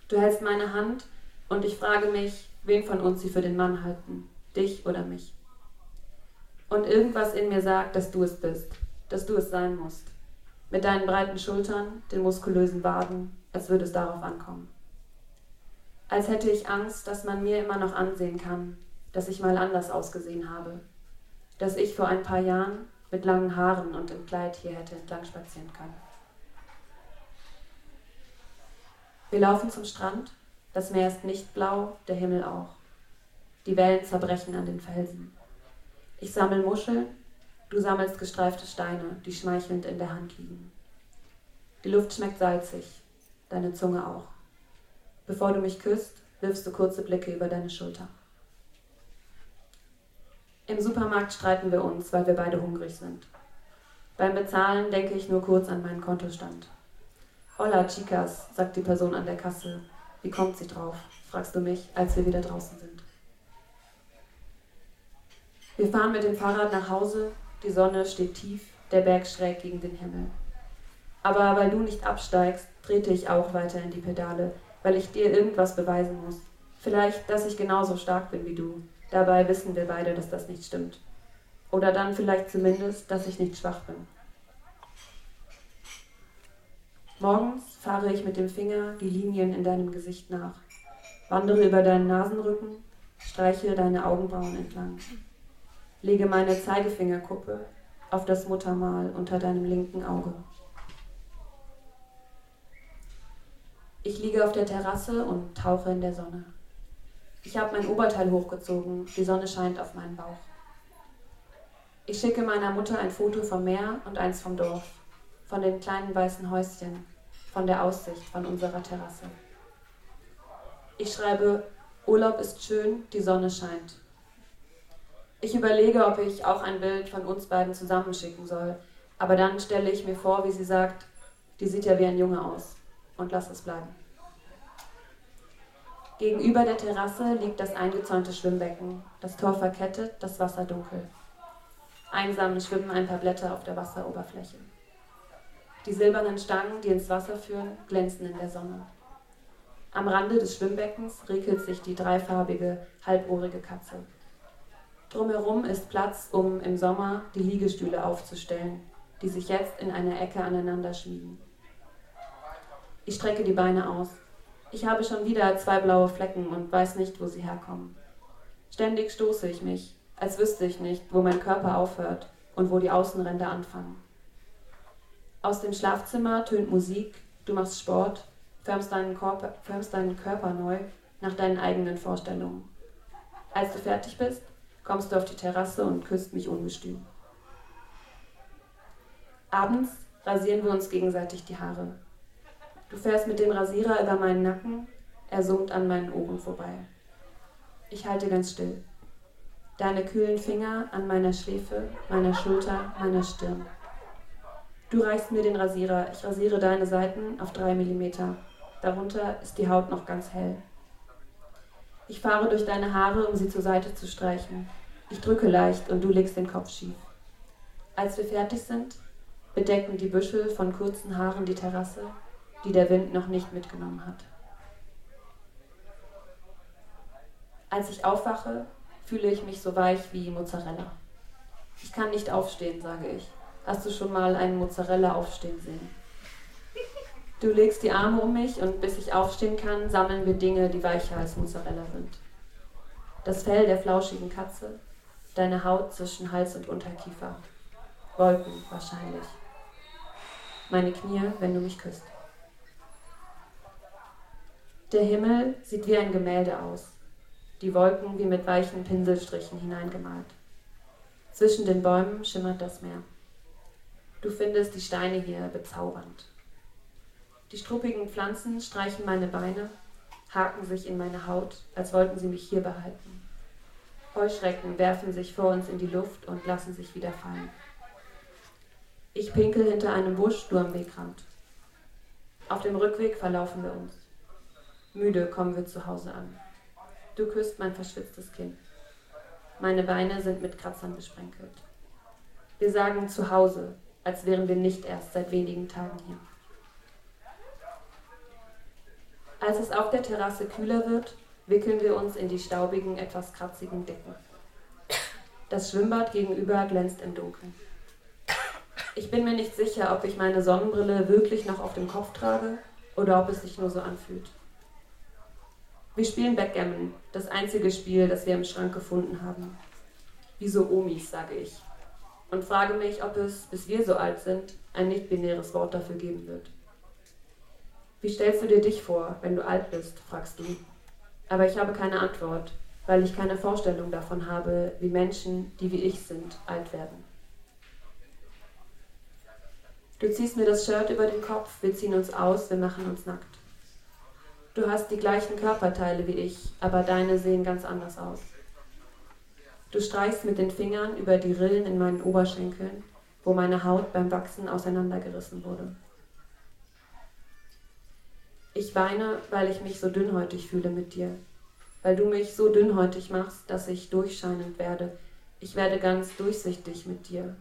Du hältst meine Hand und ich frage mich, wen von uns sie für den Mann halten, dich oder mich. Und irgendwas in mir sagt, dass du es bist, dass du es sein musst. Mit deinen breiten Schultern, den muskulösen Waden, als würde es darauf ankommen. Als hätte ich Angst, dass man mir immer noch ansehen kann, dass ich mal anders ausgesehen habe, dass ich vor ein paar Jahren mit langen Haaren und im Kleid hier hätte entlang spazieren können. Wir laufen zum Strand. Das Meer ist nicht blau, der Himmel auch. Die Wellen zerbrechen an den Felsen. Ich sammle Muscheln, du sammelst gestreifte Steine, die schmeichelnd in der Hand liegen. Die Luft schmeckt salzig, deine Zunge auch. Bevor du mich küsst, wirfst du kurze Blicke über deine Schulter. Im Supermarkt streiten wir uns, weil wir beide hungrig sind. Beim Bezahlen denke ich nur kurz an meinen Kontostand. Hola, Chicas, sagt die Person an der Kasse. Wie kommt sie drauf? fragst du mich, als wir wieder draußen sind. Wir fahren mit dem Fahrrad nach Hause, die Sonne steht tief, der Berg schräg gegen den Himmel. Aber weil du nicht absteigst, trete ich auch weiter in die Pedale, weil ich dir irgendwas beweisen muss. Vielleicht, dass ich genauso stark bin wie du, Dabei wissen wir beide, dass das nicht stimmt. Oder dann vielleicht zumindest, dass ich nicht schwach bin. Morgens fahre ich mit dem Finger die Linien in deinem Gesicht nach, wandere über deinen Nasenrücken, streiche deine Augenbrauen entlang, lege meine Zeigefingerkuppe auf das Muttermal unter deinem linken Auge. Ich liege auf der Terrasse und tauche in der Sonne. Ich habe mein Oberteil hochgezogen, die Sonne scheint auf meinen Bauch. Ich schicke meiner Mutter ein Foto vom Meer und eins vom Dorf, von den kleinen weißen Häuschen, von der Aussicht von unserer Terrasse. Ich schreibe, Urlaub ist schön, die Sonne scheint. Ich überlege, ob ich auch ein Bild von uns beiden zusammenschicken soll, aber dann stelle ich mir vor, wie sie sagt, die sieht ja wie ein Junge aus und lass es bleiben. Gegenüber der Terrasse liegt das eingezäunte Schwimmbecken, das Tor verkettet, das Wasser dunkel. Einsam schwimmen ein paar Blätter auf der Wasseroberfläche. Die silbernen Stangen, die ins Wasser führen, glänzen in der Sonne. Am Rande des Schwimmbeckens regelt sich die dreifarbige, halbohrige Katze. Drumherum ist Platz, um im Sommer die Liegestühle aufzustellen, die sich jetzt in einer Ecke aneinander schmiegen. Ich strecke die Beine aus. Ich habe schon wieder zwei blaue Flecken und weiß nicht, wo sie herkommen. Ständig stoße ich mich, als wüsste ich nicht, wo mein Körper aufhört und wo die Außenränder anfangen. Aus dem Schlafzimmer tönt Musik, du machst Sport, förmst deinen, Körper, förmst deinen Körper neu nach deinen eigenen Vorstellungen. Als du fertig bist, kommst du auf die Terrasse und küsst mich ungestüm. Abends rasieren wir uns gegenseitig die Haare. Du fährst mit dem Rasierer über meinen Nacken, er summt an meinen Ohren vorbei. Ich halte ganz still. Deine kühlen Finger an meiner Schläfe, meiner Schulter, meiner Stirn. Du reichst mir den Rasierer, ich rasiere deine Seiten auf drei Millimeter. Darunter ist die Haut noch ganz hell. Ich fahre durch deine Haare, um sie zur Seite zu streichen. Ich drücke leicht und du legst den Kopf schief. Als wir fertig sind, bedecken die Büschel von kurzen Haaren die Terrasse die der Wind noch nicht mitgenommen hat. Als ich aufwache, fühle ich mich so weich wie Mozzarella. Ich kann nicht aufstehen, sage ich. Hast du schon mal einen Mozzarella aufstehen sehen? Du legst die Arme um mich und bis ich aufstehen kann, sammeln wir Dinge, die weicher als Mozzarella sind. Das Fell der flauschigen Katze, deine Haut zwischen Hals und Unterkiefer. Wolken wahrscheinlich. Meine Knie, wenn du mich küsst. Der Himmel sieht wie ein Gemälde aus, die Wolken wie mit weichen Pinselstrichen hineingemalt. Zwischen den Bäumen schimmert das Meer. Du findest die Steine hier bezaubernd. Die struppigen Pflanzen streichen meine Beine, haken sich in meine Haut, als wollten sie mich hier behalten. Heuschrecken werfen sich vor uns in die Luft und lassen sich wieder fallen. Ich pinkel hinter einem Busch, du am Wegrand. Auf dem Rückweg verlaufen wir uns. Müde kommen wir zu Hause an. Du küsst mein verschwitztes Kinn. Meine Beine sind mit Kratzern besprenkelt. Wir sagen zu Hause, als wären wir nicht erst seit wenigen Tagen hier. Als es auf der Terrasse kühler wird, wickeln wir uns in die staubigen, etwas kratzigen Decken. Das Schwimmbad gegenüber glänzt im Dunkeln. Ich bin mir nicht sicher, ob ich meine Sonnenbrille wirklich noch auf dem Kopf trage oder ob es sich nur so anfühlt. Wir spielen Backgammon, das einzige Spiel, das wir im Schrank gefunden haben. Wie so Omis, sage ich. und frage mich, ob es, bis wir so alt sind, ein nicht-binäres Wort dafür geben wird. Wie stellst du dir dich vor, wenn du alt bist, fragst du. Aber ich habe keine Antwort, weil ich keine Vorstellung davon habe, wie Menschen, die wie ich sind, alt werden. Du ziehst mir das Shirt über den Kopf, wir ziehen uns aus, wir machen uns nackt. Du hast die gleichen Körperteile wie ich, aber deine sehen ganz anders aus. Du streichst mit den Fingern über die Rillen in meinen Oberschenkeln, wo meine Haut beim Wachsen auseinandergerissen wurde. Ich weine, weil ich mich so dünnhäutig fühle mit dir, weil du mich so dünnhäutig machst, dass ich durchscheinend werde. Ich werde ganz durchsichtig mit dir.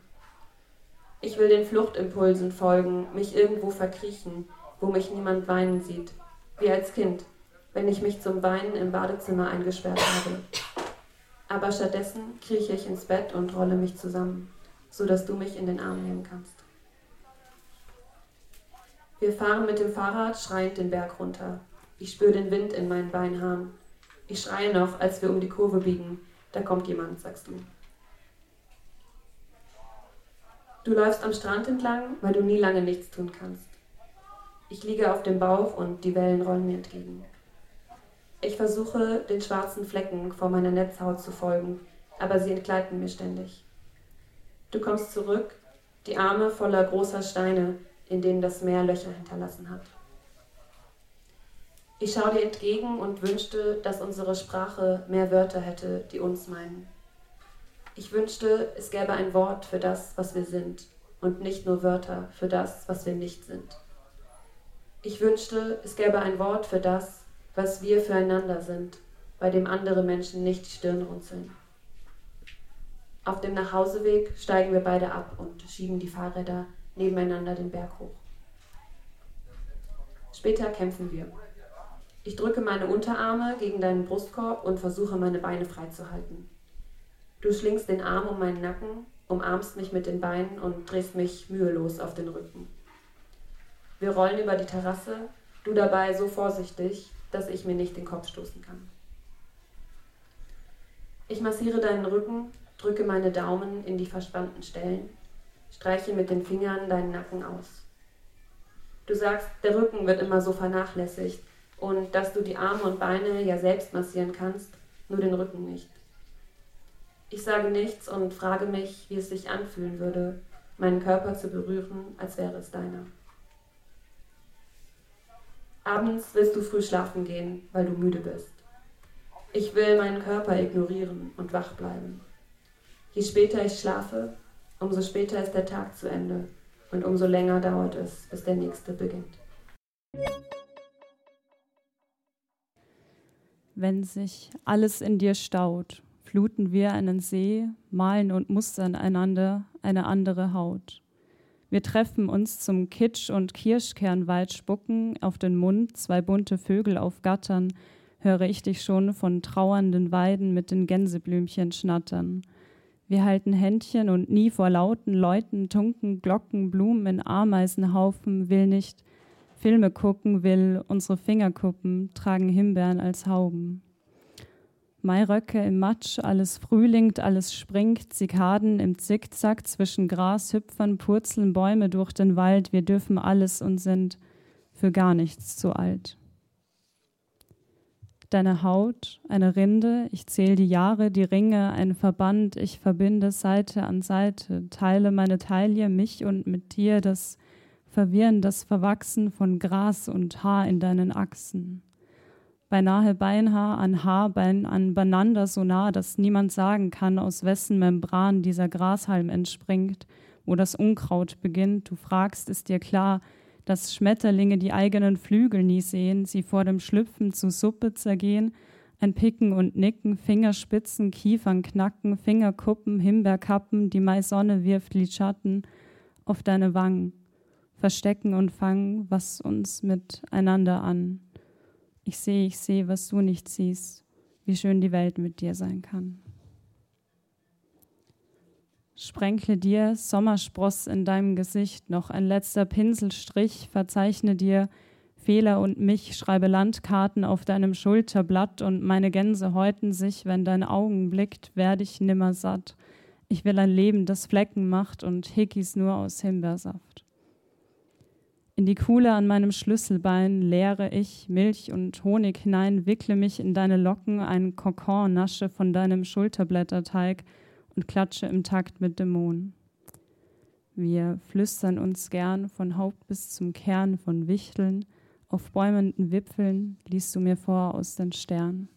Ich will den Fluchtimpulsen folgen, mich irgendwo verkriechen, wo mich niemand weinen sieht, wie als Kind, wenn ich mich zum Weinen im Badezimmer eingesperrt habe. Aber stattdessen krieche ich ins Bett und rolle mich zusammen, so dass du mich in den Arm nehmen kannst. Wir fahren mit dem Fahrrad schreiend den Berg runter. Ich spüre den Wind in meinen Beinhaaren. Ich schreie noch, als wir um die Kurve biegen. Da kommt jemand, sagst du. Du läufst am Strand entlang, weil du nie lange nichts tun kannst. Ich liege auf dem Bauch und die Wellen rollen mir entgegen. Ich versuche, den schwarzen Flecken vor meiner Netzhaut zu folgen, aber sie entgleiten mir ständig. Du kommst zurück, die Arme voller großer Steine, in denen das Meer Löcher hinterlassen hat. Ich schaue dir entgegen und wünschte, dass unsere Sprache mehr Wörter hätte, die uns meinen. Ich wünschte, es gäbe ein Wort für das, was wir sind, und nicht nur Wörter für das, was wir nicht sind. Ich wünschte, es gäbe ein Wort für das, was wir füreinander sind, bei dem andere Menschen nicht die Stirn runzeln. Auf dem Nachhauseweg steigen wir beide ab und schieben die Fahrräder nebeneinander den Berg hoch. Später kämpfen wir. Ich drücke meine Unterarme gegen deinen Brustkorb und versuche meine Beine freizuhalten. Du schlingst den Arm um meinen Nacken, umarmst mich mit den Beinen und drehst mich mühelos auf den Rücken. Wir rollen über die Terrasse, du dabei so vorsichtig, dass ich mir nicht den Kopf stoßen kann. Ich massiere deinen Rücken, drücke meine Daumen in die verspannten Stellen, streiche mit den Fingern deinen Nacken aus. Du sagst, der Rücken wird immer so vernachlässigt und dass du die Arme und Beine ja selbst massieren kannst, nur den Rücken nicht. Ich sage nichts und frage mich, wie es sich anfühlen würde, meinen Körper zu berühren, als wäre es deiner. Abends willst du früh schlafen gehen, weil du müde bist. Ich will meinen Körper ignorieren und wach bleiben. Je später ich schlafe, umso später ist der Tag zu Ende und umso länger dauert es, bis der nächste beginnt. Wenn sich alles in dir staut, fluten wir einen See, malen und mustern einander eine andere Haut. Wir treffen uns zum Kitsch- und Kirschkernwald spucken, auf den Mund zwei bunte Vögel auf Gattern, höre ich dich schon von trauernden Weiden mit den Gänseblümchen schnattern. Wir halten Händchen und nie vor lauten Leuten, Tunken, Glocken, Blumen in Ameisenhaufen, will nicht Filme gucken, will unsere Fingerkuppen, tragen Himbeeren als Hauben. Mairöcke im Matsch, alles frühlingt, alles springt, Zikaden im Zickzack zwischen Gras hüpfern, purzeln Bäume durch den Wald, wir dürfen alles und sind für gar nichts zu alt. Deine Haut, eine Rinde, ich zähle die Jahre, die Ringe, ein Verband, ich verbinde Seite an Seite, teile meine Taille, mich und mit dir, das Verwirren, das Verwachsen von Gras und Haar in deinen Achsen beinahe Beinhaar an Haarbein aneinander so nah, dass niemand sagen kann, aus wessen Membran dieser Grashalm entspringt, wo das Unkraut beginnt. Du fragst, ist dir klar, dass Schmetterlinge die eigenen Flügel nie sehen, sie vor dem Schlüpfen zu Suppe zergehen, ein Picken und Nicken, Fingerspitzen, Kiefern knacken, Fingerkuppen, Himbeerkappen, die Maisonne wirft Lidschatten auf deine Wangen, verstecken und fangen, was uns miteinander an. Ich sehe, ich sehe, was du nicht siehst, wie schön die Welt mit dir sein kann. Sprenkle dir Sommerspross in deinem Gesicht, noch ein letzter Pinselstrich, verzeichne dir Fehler und mich, schreibe Landkarten auf deinem Schulterblatt und meine Gänse häuten sich, wenn dein Augen blickt, werde ich nimmer satt. Ich will ein Leben, das Flecken macht und Hickeys nur aus Himbeersaft. In die Kuhle an meinem Schlüsselbein leere ich Milch und Honig hinein, wickle mich in deine Locken, ein Kokon nasche von deinem Schulterblätterteig und klatsche im Takt mit Dämonen. Wir flüstern uns gern von Haupt bis zum Kern von Wichteln, auf bäumenden Wipfeln liest du mir vor aus den Sternen.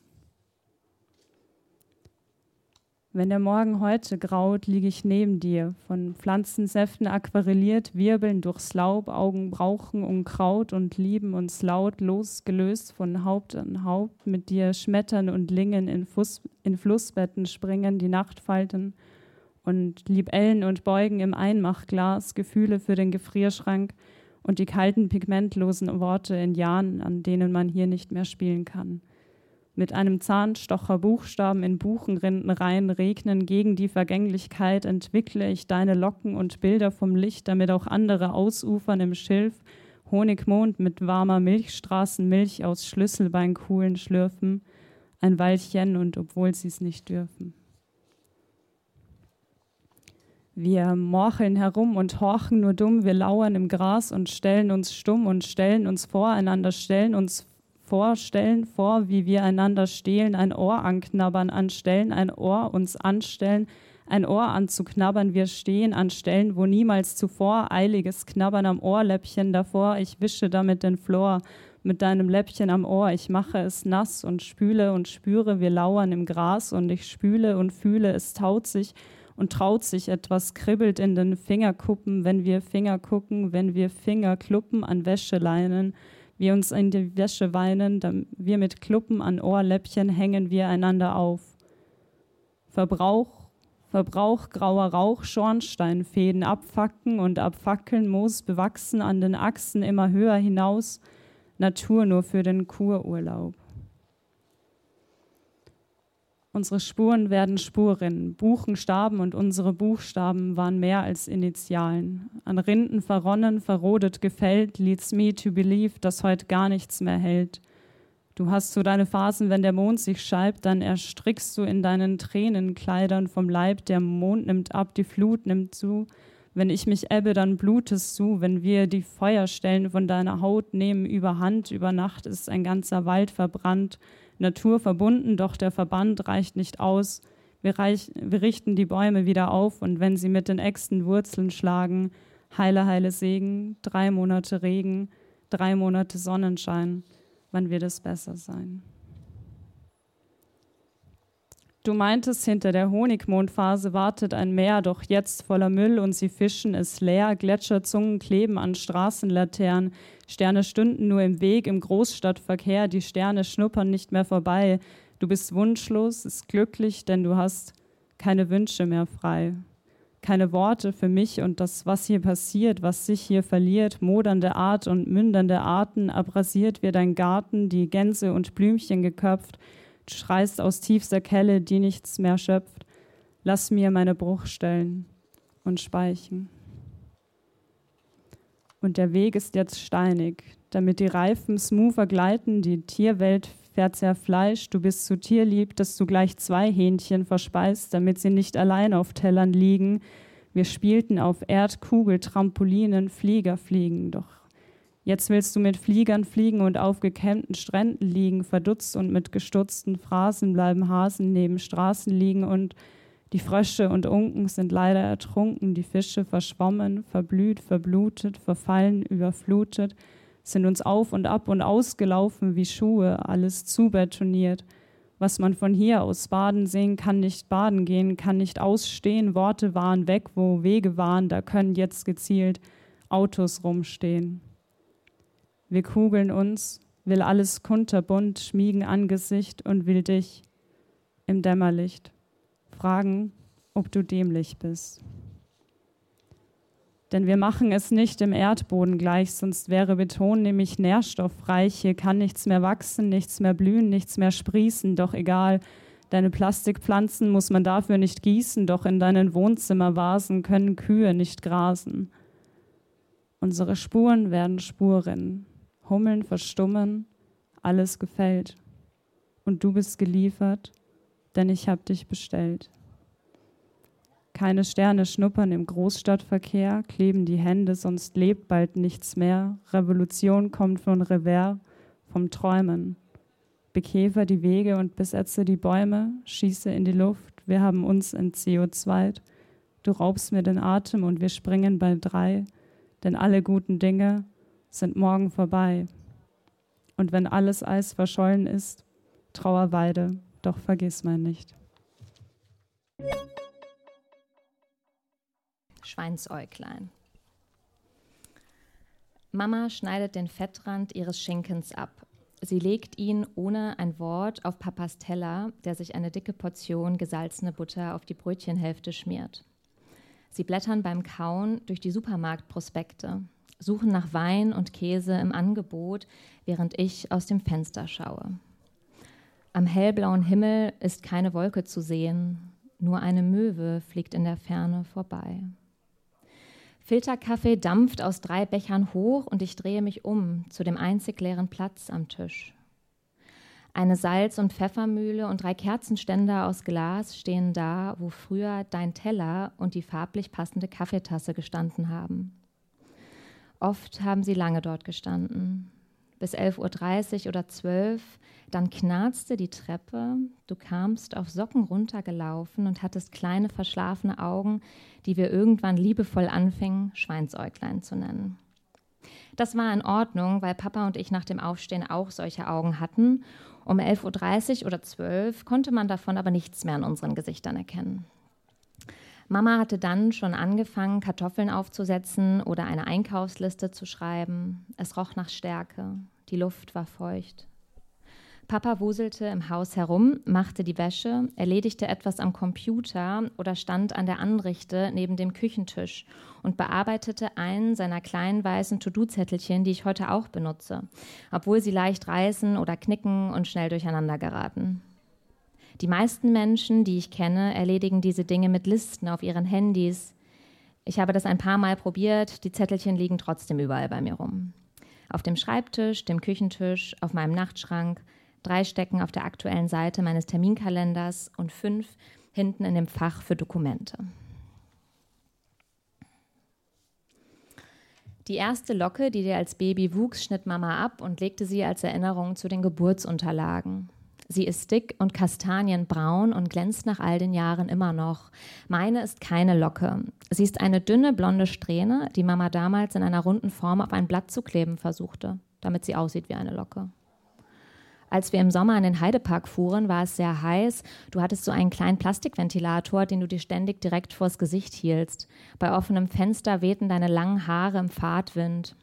Wenn der Morgen heute graut, liege ich neben dir, von Pflanzensäften aquarelliert, wirbeln durchs Laub, Augen brauchen Unkraut und lieben uns laut, losgelöst von Haupt an Haupt, mit dir schmettern und lingen, in, Fuß, in Flussbetten springen, die Nachtfalten und libellen und beugen im Einmachglas, Gefühle für den Gefrierschrank und die kalten, pigmentlosen Worte in Jahren, an denen man hier nicht mehr spielen kann mit einem Zahnstocher Buchstaben in Buchenrinden rein regnen gegen die Vergänglichkeit, entwickle ich deine Locken und Bilder vom Licht, damit auch andere ausufern im Schilf, Honigmond mit warmer Milchstraßenmilch aus Schlüsselbeinkuhlen schlürfen, ein Weilchen und obwohl sie es nicht dürfen. Wir morcheln herum und horchen nur dumm, wir lauern im Gras und stellen uns stumm und stellen uns voreinander, stellen uns vorstellen, vor, wie wir einander stehlen, ein Ohr anknabbern, anstellen, ein Ohr uns anstellen, ein Ohr anzuknabbern. Wir stehen an Stellen, wo niemals zuvor eiliges Knabbern am Ohrläppchen davor. Ich wische damit den Flor mit deinem Läppchen am Ohr. Ich mache es nass und spüle und spüre, wir lauern im Gras und ich spüle und fühle, es taut sich und traut sich etwas, kribbelt in den Fingerkuppen, wenn wir Finger gucken, wenn wir Finger kluppen an Wäscheleinen wir uns in die Wäsche weinen, wir mit Kluppen an Ohrläppchen hängen wir einander auf. Verbrauch, Verbrauch grauer Rauch, Schornsteinfäden abfacken und abfackeln, Moos bewachsen an den Achsen immer höher hinaus, Natur nur für den Kururlaub. Unsere Spuren werden Spurinnen. Buchstaben und unsere Buchstaben waren mehr als Initialen. An Rinden verronnen, verrodet, gefällt, leads me to believe, dass heute gar nichts mehr hält. Du hast so deine Phasen, wenn der Mond sich scheibt, dann erstrickst du in deinen Tränenkleidern vom Leib, der Mond nimmt ab, die Flut nimmt zu. Wenn ich mich ebbe, dann blutest du. Wenn wir die Feuerstellen von deiner Haut nehmen, überhand, über Nacht ist ein ganzer Wald verbrannt. Natur verbunden, doch der Verband reicht nicht aus. Wir, reich, wir richten die Bäume wieder auf und wenn sie mit den Äxten Wurzeln schlagen, heile, heile Segen, drei Monate Regen, drei Monate Sonnenschein, wann wird es besser sein? Du meintest, hinter der Honigmondphase wartet ein Meer, doch jetzt voller Müll und sie fischen es leer. Gletscherzungen kleben an Straßenlaternen. Sterne stünden nur im Weg im Großstadtverkehr. Die Sterne schnuppern nicht mehr vorbei. Du bist wunschlos, ist glücklich, denn du hast keine Wünsche mehr frei. Keine Worte für mich und das, was hier passiert, was sich hier verliert, modernde Art und mündernde Arten, abrasiert wird dein Garten, die Gänse und Blümchen geköpft, schreist aus tiefster Kelle, die nichts mehr schöpft. Lass mir meine Bruchstellen und Speichen. Und der Weg ist jetzt steinig, damit die Reifen smoother gleiten, die Tierwelt fährt zerfleischt, du bist zu tierlieb, dass du gleich zwei Hähnchen verspeist, damit sie nicht allein auf Tellern liegen. Wir spielten auf Erdkugel, Trampolinen, Flieger fliegen, doch Jetzt willst du mit Fliegern fliegen und auf gekämmten Stränden liegen, verdutzt und mit gestutzten Phrasen bleiben Hasen neben Straßen liegen und die Frösche und Unken sind leider ertrunken, die Fische verschwommen, verblüht, verblutet, verfallen, überflutet, sind uns auf und ab und ausgelaufen wie Schuhe, alles zubetoniert. Was man von hier aus baden sehen kann, nicht baden gehen, kann nicht ausstehen, Worte waren weg, wo Wege waren, da können jetzt gezielt Autos rumstehen. Wir kugeln uns, will alles kunterbunt schmiegen Angesicht und will dich im Dämmerlicht fragen, ob du dämlich bist. Denn wir machen es nicht im Erdboden gleich, sonst wäre Beton nämlich nährstoffreich. Hier kann nichts mehr wachsen, nichts mehr blühen, nichts mehr sprießen, doch egal. Deine Plastikpflanzen muss man dafür nicht gießen, doch in deinen Wohnzimmervasen können Kühe nicht grasen. Unsere Spuren werden Spuren, Hummeln verstummen, alles gefällt. Und du bist geliefert, denn ich hab dich bestellt. Keine Sterne schnuppern im Großstadtverkehr, kleben die Hände, sonst lebt bald nichts mehr. Revolution kommt von Revers, vom Träumen. Bekäfer die Wege und besetze die Bäume, schieße in die Luft, wir haben uns in CO2. Du raubst mir den Atem und wir springen bei drei, denn alle guten Dinge sind morgen vorbei. Und wenn alles Eis verschollen ist, Trauerweide, doch vergiss mein nicht. Schweinsäuglein. Mama schneidet den Fettrand ihres Schinkens ab. Sie legt ihn ohne ein Wort auf Papas Teller, der sich eine dicke Portion gesalzene Butter auf die Brötchenhälfte schmiert. Sie blättern beim Kauen durch die Supermarktprospekte, suchen nach Wein und Käse im Angebot, während ich aus dem Fenster schaue. Am hellblauen Himmel ist keine Wolke zu sehen, nur eine Möwe fliegt in der Ferne vorbei. Filterkaffee dampft aus drei Bechern hoch und ich drehe mich um zu dem einzig leeren Platz am Tisch. Eine Salz- und Pfeffermühle und drei Kerzenständer aus Glas stehen da, wo früher dein Teller und die farblich passende Kaffeetasse gestanden haben. Oft haben sie lange dort gestanden, bis 11.30 Uhr oder 12 Uhr dann knarzte die Treppe, du kamst auf Socken runtergelaufen und hattest kleine verschlafene Augen, die wir irgendwann liebevoll anfingen, Schweinsäuglein zu nennen. Das war in Ordnung, weil Papa und ich nach dem Aufstehen auch solche Augen hatten. Um 11.30 Uhr oder 12 Uhr konnte man davon aber nichts mehr an unseren Gesichtern erkennen. Mama hatte dann schon angefangen, Kartoffeln aufzusetzen oder eine Einkaufsliste zu schreiben. Es roch nach Stärke, die Luft war feucht. Papa wuselte im Haus herum, machte die Wäsche, erledigte etwas am Computer oder stand an der Anrichte neben dem Küchentisch und bearbeitete einen seiner kleinen weißen To-Do-Zettelchen, die ich heute auch benutze, obwohl sie leicht reißen oder knicken und schnell durcheinander geraten. Die meisten Menschen, die ich kenne, erledigen diese Dinge mit Listen auf ihren Handys. Ich habe das ein paar Mal probiert, die Zettelchen liegen trotzdem überall bei mir rum. Auf dem Schreibtisch, dem Küchentisch, auf meinem Nachtschrank, drei stecken auf der aktuellen Seite meines Terminkalenders und fünf hinten in dem Fach für Dokumente. Die erste Locke, die dir als Baby wuchs, schnitt Mama ab und legte sie als Erinnerung zu den Geburtsunterlagen. Sie ist dick und kastanienbraun und glänzt nach all den Jahren immer noch. Meine ist keine Locke. Sie ist eine dünne blonde Strähne, die Mama damals in einer runden Form auf ein Blatt zu kleben versuchte, damit sie aussieht wie eine Locke. Als wir im Sommer in den Heidepark fuhren, war es sehr heiß. Du hattest so einen kleinen Plastikventilator, den du dir ständig direkt vors Gesicht hieltst. Bei offenem Fenster wehten deine langen Haare im Fahrtwind.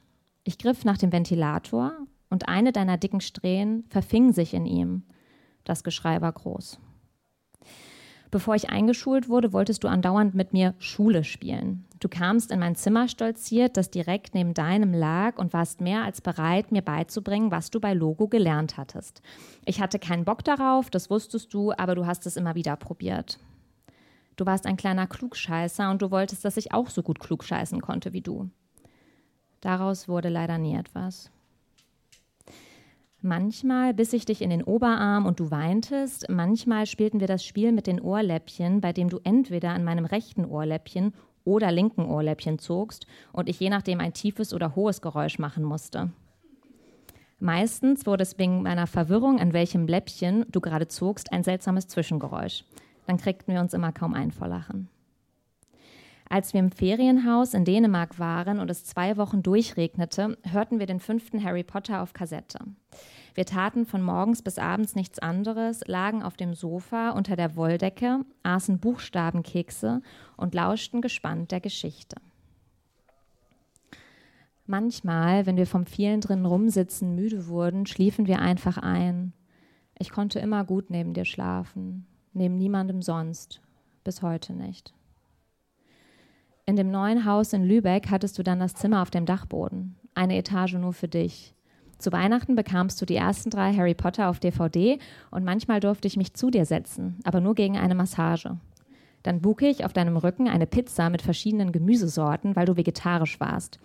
Ich griff nach dem Ventilator und eine deiner dicken Strähnen verfing sich in ihm. Das Geschrei war groß. Bevor ich eingeschult wurde, wolltest du andauernd mit mir Schule spielen. Du kamst in mein Zimmer stolziert, das direkt neben deinem lag und warst mehr als bereit, mir beizubringen, was du bei Logo gelernt hattest. Ich hatte keinen Bock darauf, das wusstest du, aber du hast es immer wieder probiert. Du warst ein kleiner Klugscheißer und du wolltest, dass ich auch so gut klugscheißen konnte wie du. Daraus wurde leider nie etwas. Manchmal biss ich dich in den Oberarm und du weintest. Manchmal spielten wir das Spiel mit den Ohrläppchen, bei dem du entweder an meinem rechten Ohrläppchen oder linken Ohrläppchen zogst und ich je nachdem ein tiefes oder hohes Geräusch machen musste. Meistens wurde es wegen meiner Verwirrung, an welchem Läppchen du gerade zogst, ein seltsames Zwischengeräusch. Dann kriegten wir uns immer kaum ein vor Lachen. Als wir im Ferienhaus in Dänemark waren und es zwei Wochen durchregnete, hörten wir den fünften Harry Potter auf Kassette. Wir taten von morgens bis abends nichts anderes, lagen auf dem Sofa unter der Wolldecke, aßen Buchstabenkekse und lauschten gespannt der Geschichte. Manchmal, wenn wir vom vielen drinnen rumsitzen müde wurden, schliefen wir einfach ein. Ich konnte immer gut neben dir schlafen, neben niemandem sonst, bis heute nicht. In dem neuen Haus in Lübeck hattest du dann das Zimmer auf dem Dachboden, eine Etage nur für dich. Zu Weihnachten bekamst du die ersten drei Harry Potter auf DVD und manchmal durfte ich mich zu dir setzen, aber nur gegen eine Massage. Dann buke ich auf deinem Rücken eine Pizza mit verschiedenen Gemüsesorten, weil du vegetarisch warst.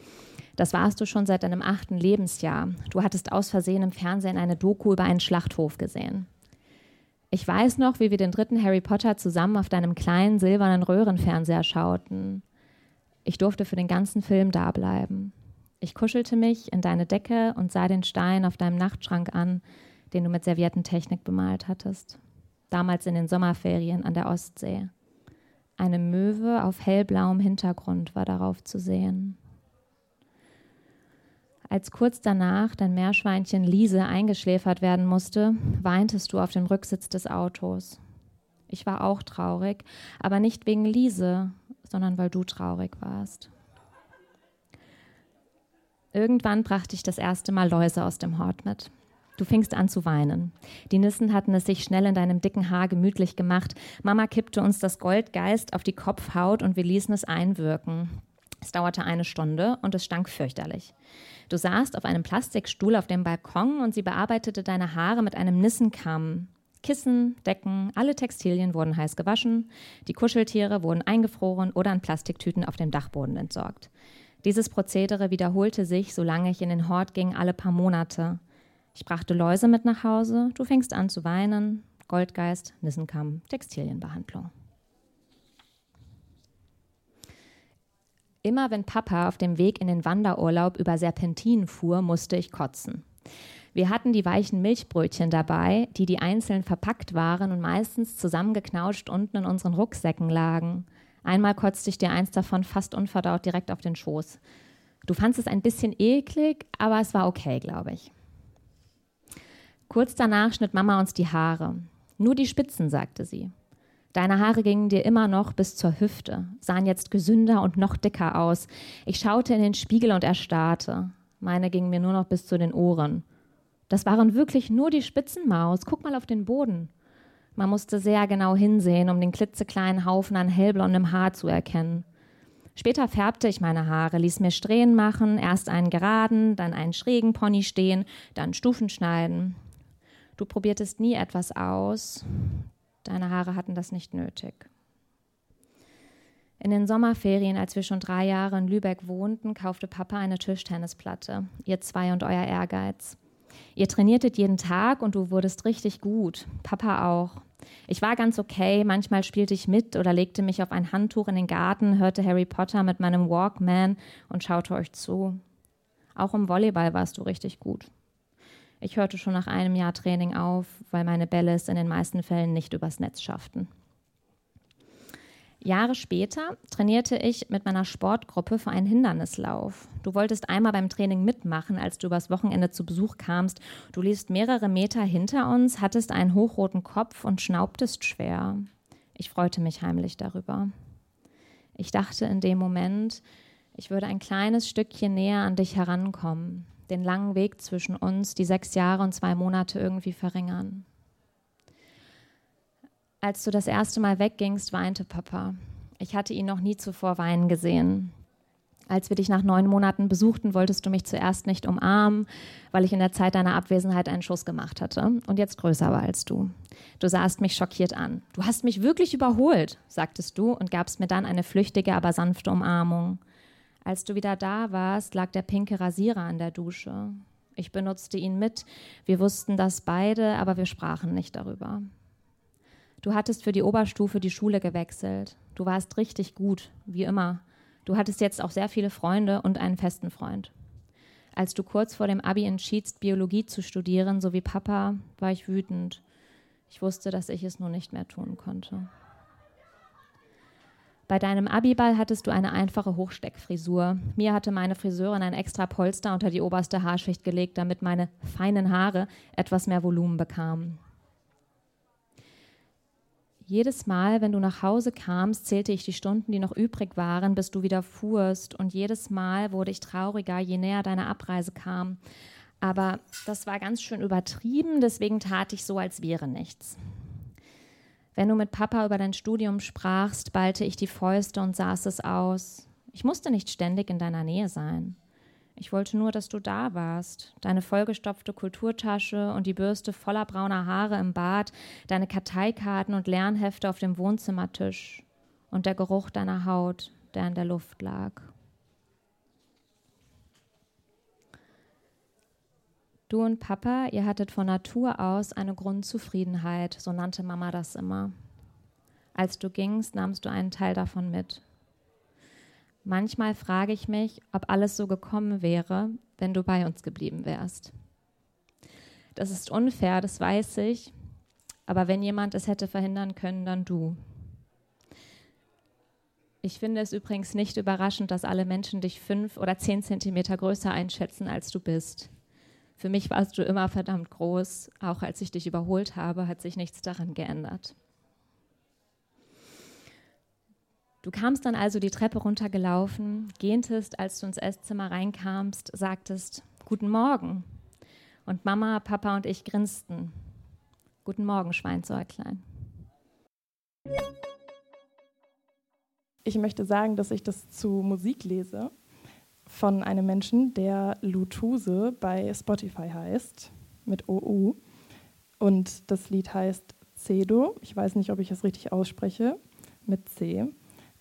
Das warst du schon seit deinem achten Lebensjahr. Du hattest aus Versehen im Fernsehen eine Doku über einen Schlachthof gesehen. Ich weiß noch, wie wir den dritten Harry Potter zusammen auf deinem kleinen silbernen Röhrenfernseher schauten. Ich durfte für den ganzen Film dableiben. Ich kuschelte mich in deine Decke und sah den Stein auf deinem Nachtschrank an, den du mit Serviettentechnik bemalt hattest. Damals in den Sommerferien an der Ostsee. Eine Möwe auf hellblauem Hintergrund war darauf zu sehen. Als kurz danach dein Meerschweinchen Liese eingeschläfert werden musste, weintest du auf dem Rücksitz des Autos. Ich war auch traurig, aber nicht wegen Liese, sondern weil du traurig warst. Irgendwann brachte ich das erste Mal Läuse aus dem Hort mit. Du fingst an zu weinen. Die Nissen hatten es sich schnell in deinem dicken Haar gemütlich gemacht. Mama kippte uns das Goldgeist auf die Kopfhaut und wir ließen es einwirken. Es dauerte eine Stunde und es stank fürchterlich. Du saßt auf einem Plastikstuhl auf dem Balkon und sie bearbeitete deine Haare mit einem Nissenkamm. Kissen, Decken, alle Textilien wurden heiß gewaschen, die Kuscheltiere wurden eingefroren oder in Plastiktüten auf dem Dachboden entsorgt. Dieses Prozedere wiederholte sich, solange ich in den Hort ging, alle paar Monate. Ich brachte Läuse mit nach Hause, du fängst an zu weinen, Goldgeist, Nissenkamm, Textilienbehandlung. Immer wenn Papa auf dem Weg in den Wanderurlaub über Serpentinen fuhr, musste ich kotzen. Wir hatten die weichen Milchbrötchen dabei, die die einzeln verpackt waren und meistens zusammengeknautscht unten in unseren Rucksäcken lagen. Einmal kotzte ich dir eins davon fast unverdaut direkt auf den Schoß. Du fandest es ein bisschen eklig, aber es war okay, glaube ich. Kurz danach schnitt Mama uns die Haare. Nur die Spitzen, sagte sie. Deine Haare gingen dir immer noch bis zur Hüfte, sahen jetzt gesünder und noch dicker aus. Ich schaute in den Spiegel und erstarrte. Meine gingen mir nur noch bis zu den Ohren. Das waren wirklich nur die Spitzenmaus. Guck mal auf den Boden. Man musste sehr genau hinsehen, um den klitzekleinen Haufen an hellblondem Haar zu erkennen. Später färbte ich meine Haare, ließ mir Strähnen machen, erst einen geraden, dann einen schrägen Pony stehen, dann Stufen schneiden. Du probiertest nie etwas aus. Deine Haare hatten das nicht nötig. In den Sommerferien, als wir schon drei Jahre in Lübeck wohnten, kaufte Papa eine Tischtennisplatte. Ihr zwei und euer Ehrgeiz. Ihr trainiertet jeden Tag und du wurdest richtig gut. Papa auch. Ich war ganz okay, manchmal spielte ich mit oder legte mich auf ein Handtuch in den Garten, hörte Harry Potter mit meinem Walkman und schaute euch zu. Auch im Volleyball warst du richtig gut. Ich hörte schon nach einem Jahr Training auf, weil meine Bälle es in den meisten Fällen nicht übers Netz schafften. Jahre später trainierte ich mit meiner Sportgruppe für einen Hindernislauf. Du wolltest einmal beim Training mitmachen, als du übers Wochenende zu Besuch kamst. Du liefst mehrere Meter hinter uns, hattest einen hochroten Kopf und schnaubtest schwer. Ich freute mich heimlich darüber. Ich dachte in dem Moment, ich würde ein kleines Stückchen näher an dich herankommen den langen Weg zwischen uns, die sechs Jahre und zwei Monate irgendwie verringern. Als du das erste Mal weggingst, weinte Papa. Ich hatte ihn noch nie zuvor weinen gesehen. Als wir dich nach neun Monaten besuchten, wolltest du mich zuerst nicht umarmen, weil ich in der Zeit deiner Abwesenheit einen Schuss gemacht hatte und jetzt größer war als du. Du sahst mich schockiert an. Du hast mich wirklich überholt, sagtest du und gabst mir dann eine flüchtige, aber sanfte Umarmung. Als du wieder da warst, lag der pinke Rasierer an der Dusche. Ich benutzte ihn mit. Wir wussten das beide, aber wir sprachen nicht darüber. Du hattest für die Oberstufe die Schule gewechselt. Du warst richtig gut, wie immer. Du hattest jetzt auch sehr viele Freunde und einen festen Freund. Als du kurz vor dem Abi entschiedst, Biologie zu studieren, so wie Papa, war ich wütend. Ich wusste, dass ich es nur nicht mehr tun konnte. Bei deinem Abiball hattest du eine einfache Hochsteckfrisur. Mir hatte meine Friseurin ein extra Polster unter die oberste Haarschicht gelegt, damit meine feinen Haare etwas mehr Volumen bekamen. Jedes Mal, wenn du nach Hause kamst, zählte ich die Stunden, die noch übrig waren, bis du wieder fuhrst. Und jedes Mal wurde ich trauriger, je näher deine Abreise kam. Aber das war ganz schön übertrieben, deswegen tat ich so, als wäre nichts. Wenn du mit Papa über dein Studium sprachst, ballte ich die Fäuste und saß es aus. Ich musste nicht ständig in deiner Nähe sein. Ich wollte nur, dass du da warst. Deine vollgestopfte Kulturtasche und die Bürste voller brauner Haare im Bad, deine Karteikarten und Lernhefte auf dem Wohnzimmertisch und der Geruch deiner Haut, der in der Luft lag. Du und Papa, ihr hattet von Natur aus eine Grundzufriedenheit, so nannte Mama das immer. Als du gingst, nahmst du einen Teil davon mit. Manchmal frage ich mich, ob alles so gekommen wäre, wenn du bei uns geblieben wärst. Das ist unfair, das weiß ich, aber wenn jemand es hätte verhindern können, dann du. Ich finde es übrigens nicht überraschend, dass alle Menschen dich fünf oder zehn Zentimeter größer einschätzen, als du bist. Für mich warst du immer verdammt groß. Auch als ich dich überholt habe, hat sich nichts daran geändert. Du kamst dann also die Treppe runtergelaufen, gähntest, als du ins Esszimmer reinkamst, sagtest Guten Morgen. Und Mama, Papa und ich grinsten. Guten Morgen, Schweinsäuglein. Ich möchte sagen, dass ich das zu Musik lese von einem Menschen, der Lutuse bei Spotify heißt, mit OU. Und das Lied heißt Cedo. Ich weiß nicht, ob ich es richtig ausspreche, mit C.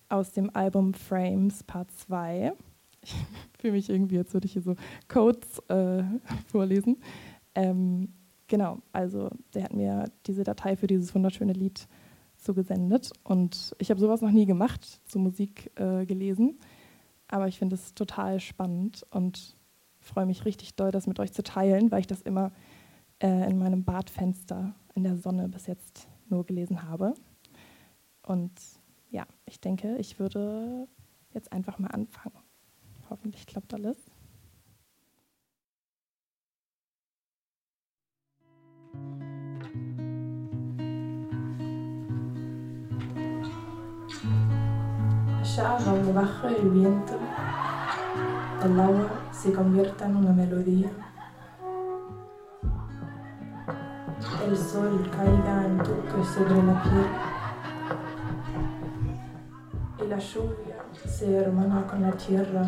Aus dem Album Frames Part 2. Ich fühle mich irgendwie, als würde ich hier so Codes äh, vorlesen. Ähm, genau, also der hat mir diese Datei für dieses wunderschöne Lied zugesendet. Und ich habe sowas noch nie gemacht, zu Musik äh, gelesen. Aber ich finde es total spannend und freue mich richtig doll, das mit euch zu teilen, weil ich das immer äh, in meinem Badfenster in der Sonne bis jetzt nur gelesen habe. Und ja, ich denke, ich würde jetzt einfach mal anfangen. Hoffentlich klappt alles. Ya donde baja el viento, el agua se convierta en una melodía. El sol caiga en toque sobre la piel lluvia se hermana con la tierra.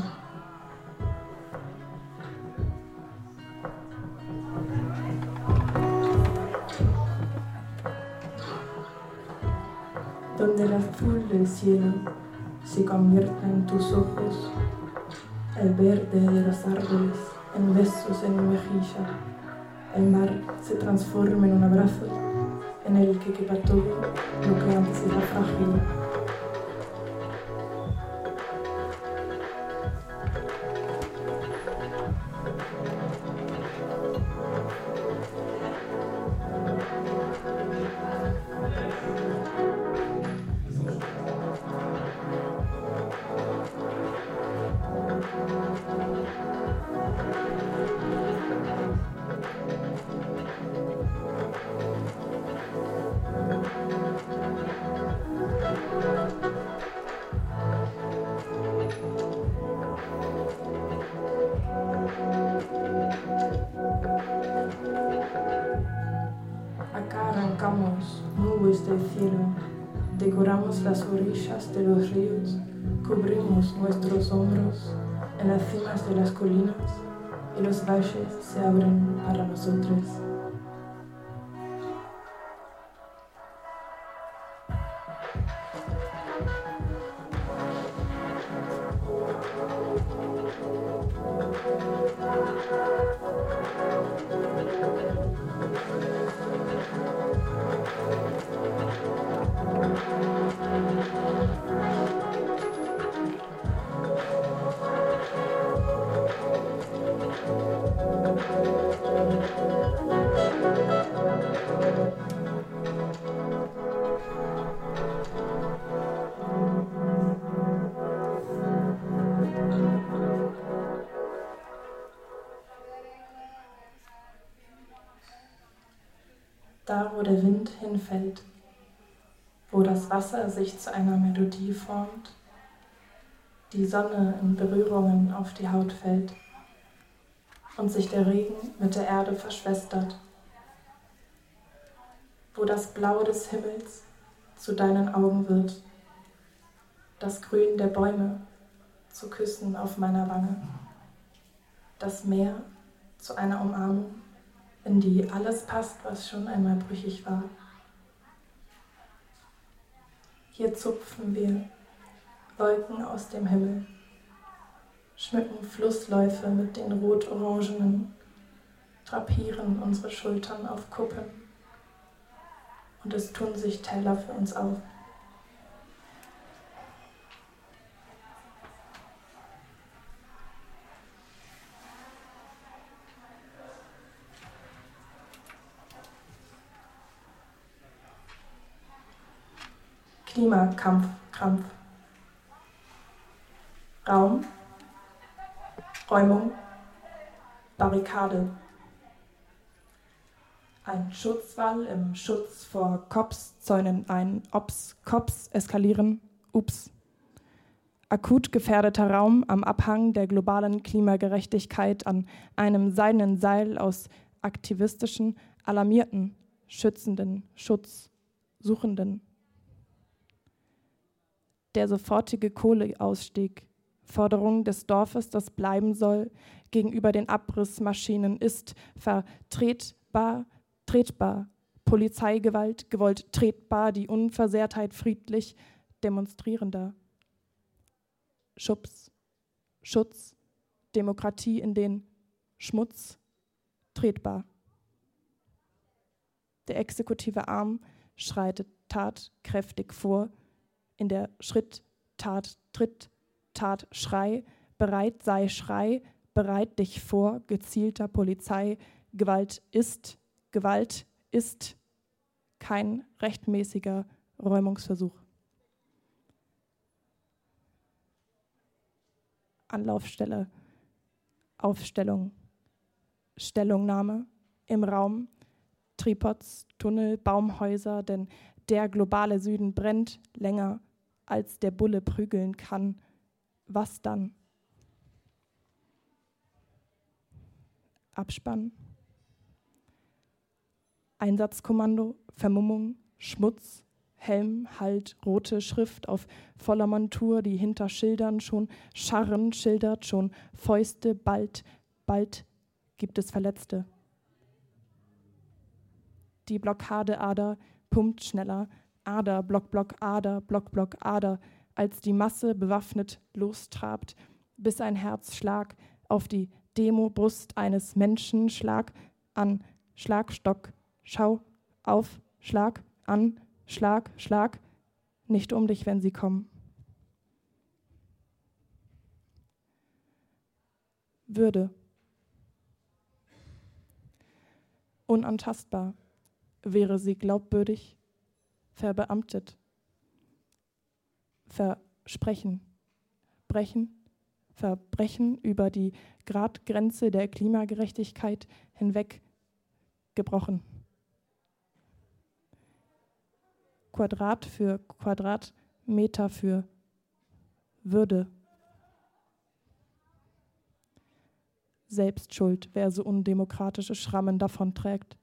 Donde el azul del cielo se convierta en tus ojos, el verde de los árboles en besos en mi mejilla, el mar se transforme en un abrazo en el que quepa todo lo que antes era frágil. Wasser sich zu einer Melodie formt, die Sonne in Berührungen auf die Haut fällt und sich der Regen mit der Erde verschwestert, wo das Blau des Himmels zu deinen Augen wird, das Grün der Bäume zu Küssen auf meiner Wange, das Meer zu einer Umarmung, in die alles passt, was schon einmal brüchig war. Hier zupfen wir Wolken aus dem Himmel, schmücken Flussläufe mit den rot-orangenen drapieren unsere Schultern auf Kuppen und es tun sich Teller für uns auf. Klimakampf, Krampf. Raum, Räumung, Barrikade. Ein Schutzwall im Schutz vor Cops zäunen ein Ops, Cops eskalieren, ups. Akut gefährdeter Raum am Abhang der globalen Klimagerechtigkeit an einem seidenen Seil aus aktivistischen, alarmierten, schützenden, Schutzsuchenden der sofortige Kohleausstieg, Forderung des Dorfes, das bleiben soll, gegenüber den Abrissmaschinen ist vertretbar, tretbar, Polizeigewalt gewollt tretbar, die Unversehrtheit friedlich demonstrierender. Schubs, Schutz, Demokratie in den Schmutz, tretbar. Der exekutive Arm schreitet tatkräftig vor, in der Schritt, Tat, Tritt, Tat, Schrei, bereit sei Schrei, bereit dich vor, gezielter Polizei, Gewalt ist, Gewalt ist kein rechtmäßiger Räumungsversuch. Anlaufstelle, Aufstellung, Stellungnahme im Raum, Tripods, Tunnel, Baumhäuser, denn der globale Süden brennt länger als der Bulle prügeln kann, was dann? Abspann. Einsatzkommando, Vermummung, Schmutz, Helm, Halt, rote Schrift auf voller Montur, die hinter Schildern schon scharren, schildert schon Fäuste, bald, bald gibt es Verletzte. Die Blockadeader pumpt schneller, Ader, Block, Block, Ader, Block, Block, Ader, als die Masse bewaffnet lostrabt, bis ein Herzschlag auf die Demo-Brust eines Menschen Schlag an Schlagstock, Schau auf, Schlag an, Schlag, Schlag, nicht um dich, wenn sie kommen. Würde. Unantastbar. Wäre sie glaubwürdig, verbeamtet, versprechen, brechen, Verbrechen über die Gradgrenze der Klimagerechtigkeit hinweg gebrochen. Quadrat für Quadrat, Meter für Würde. Selbstschuld, wer so undemokratische Schrammen davonträgt.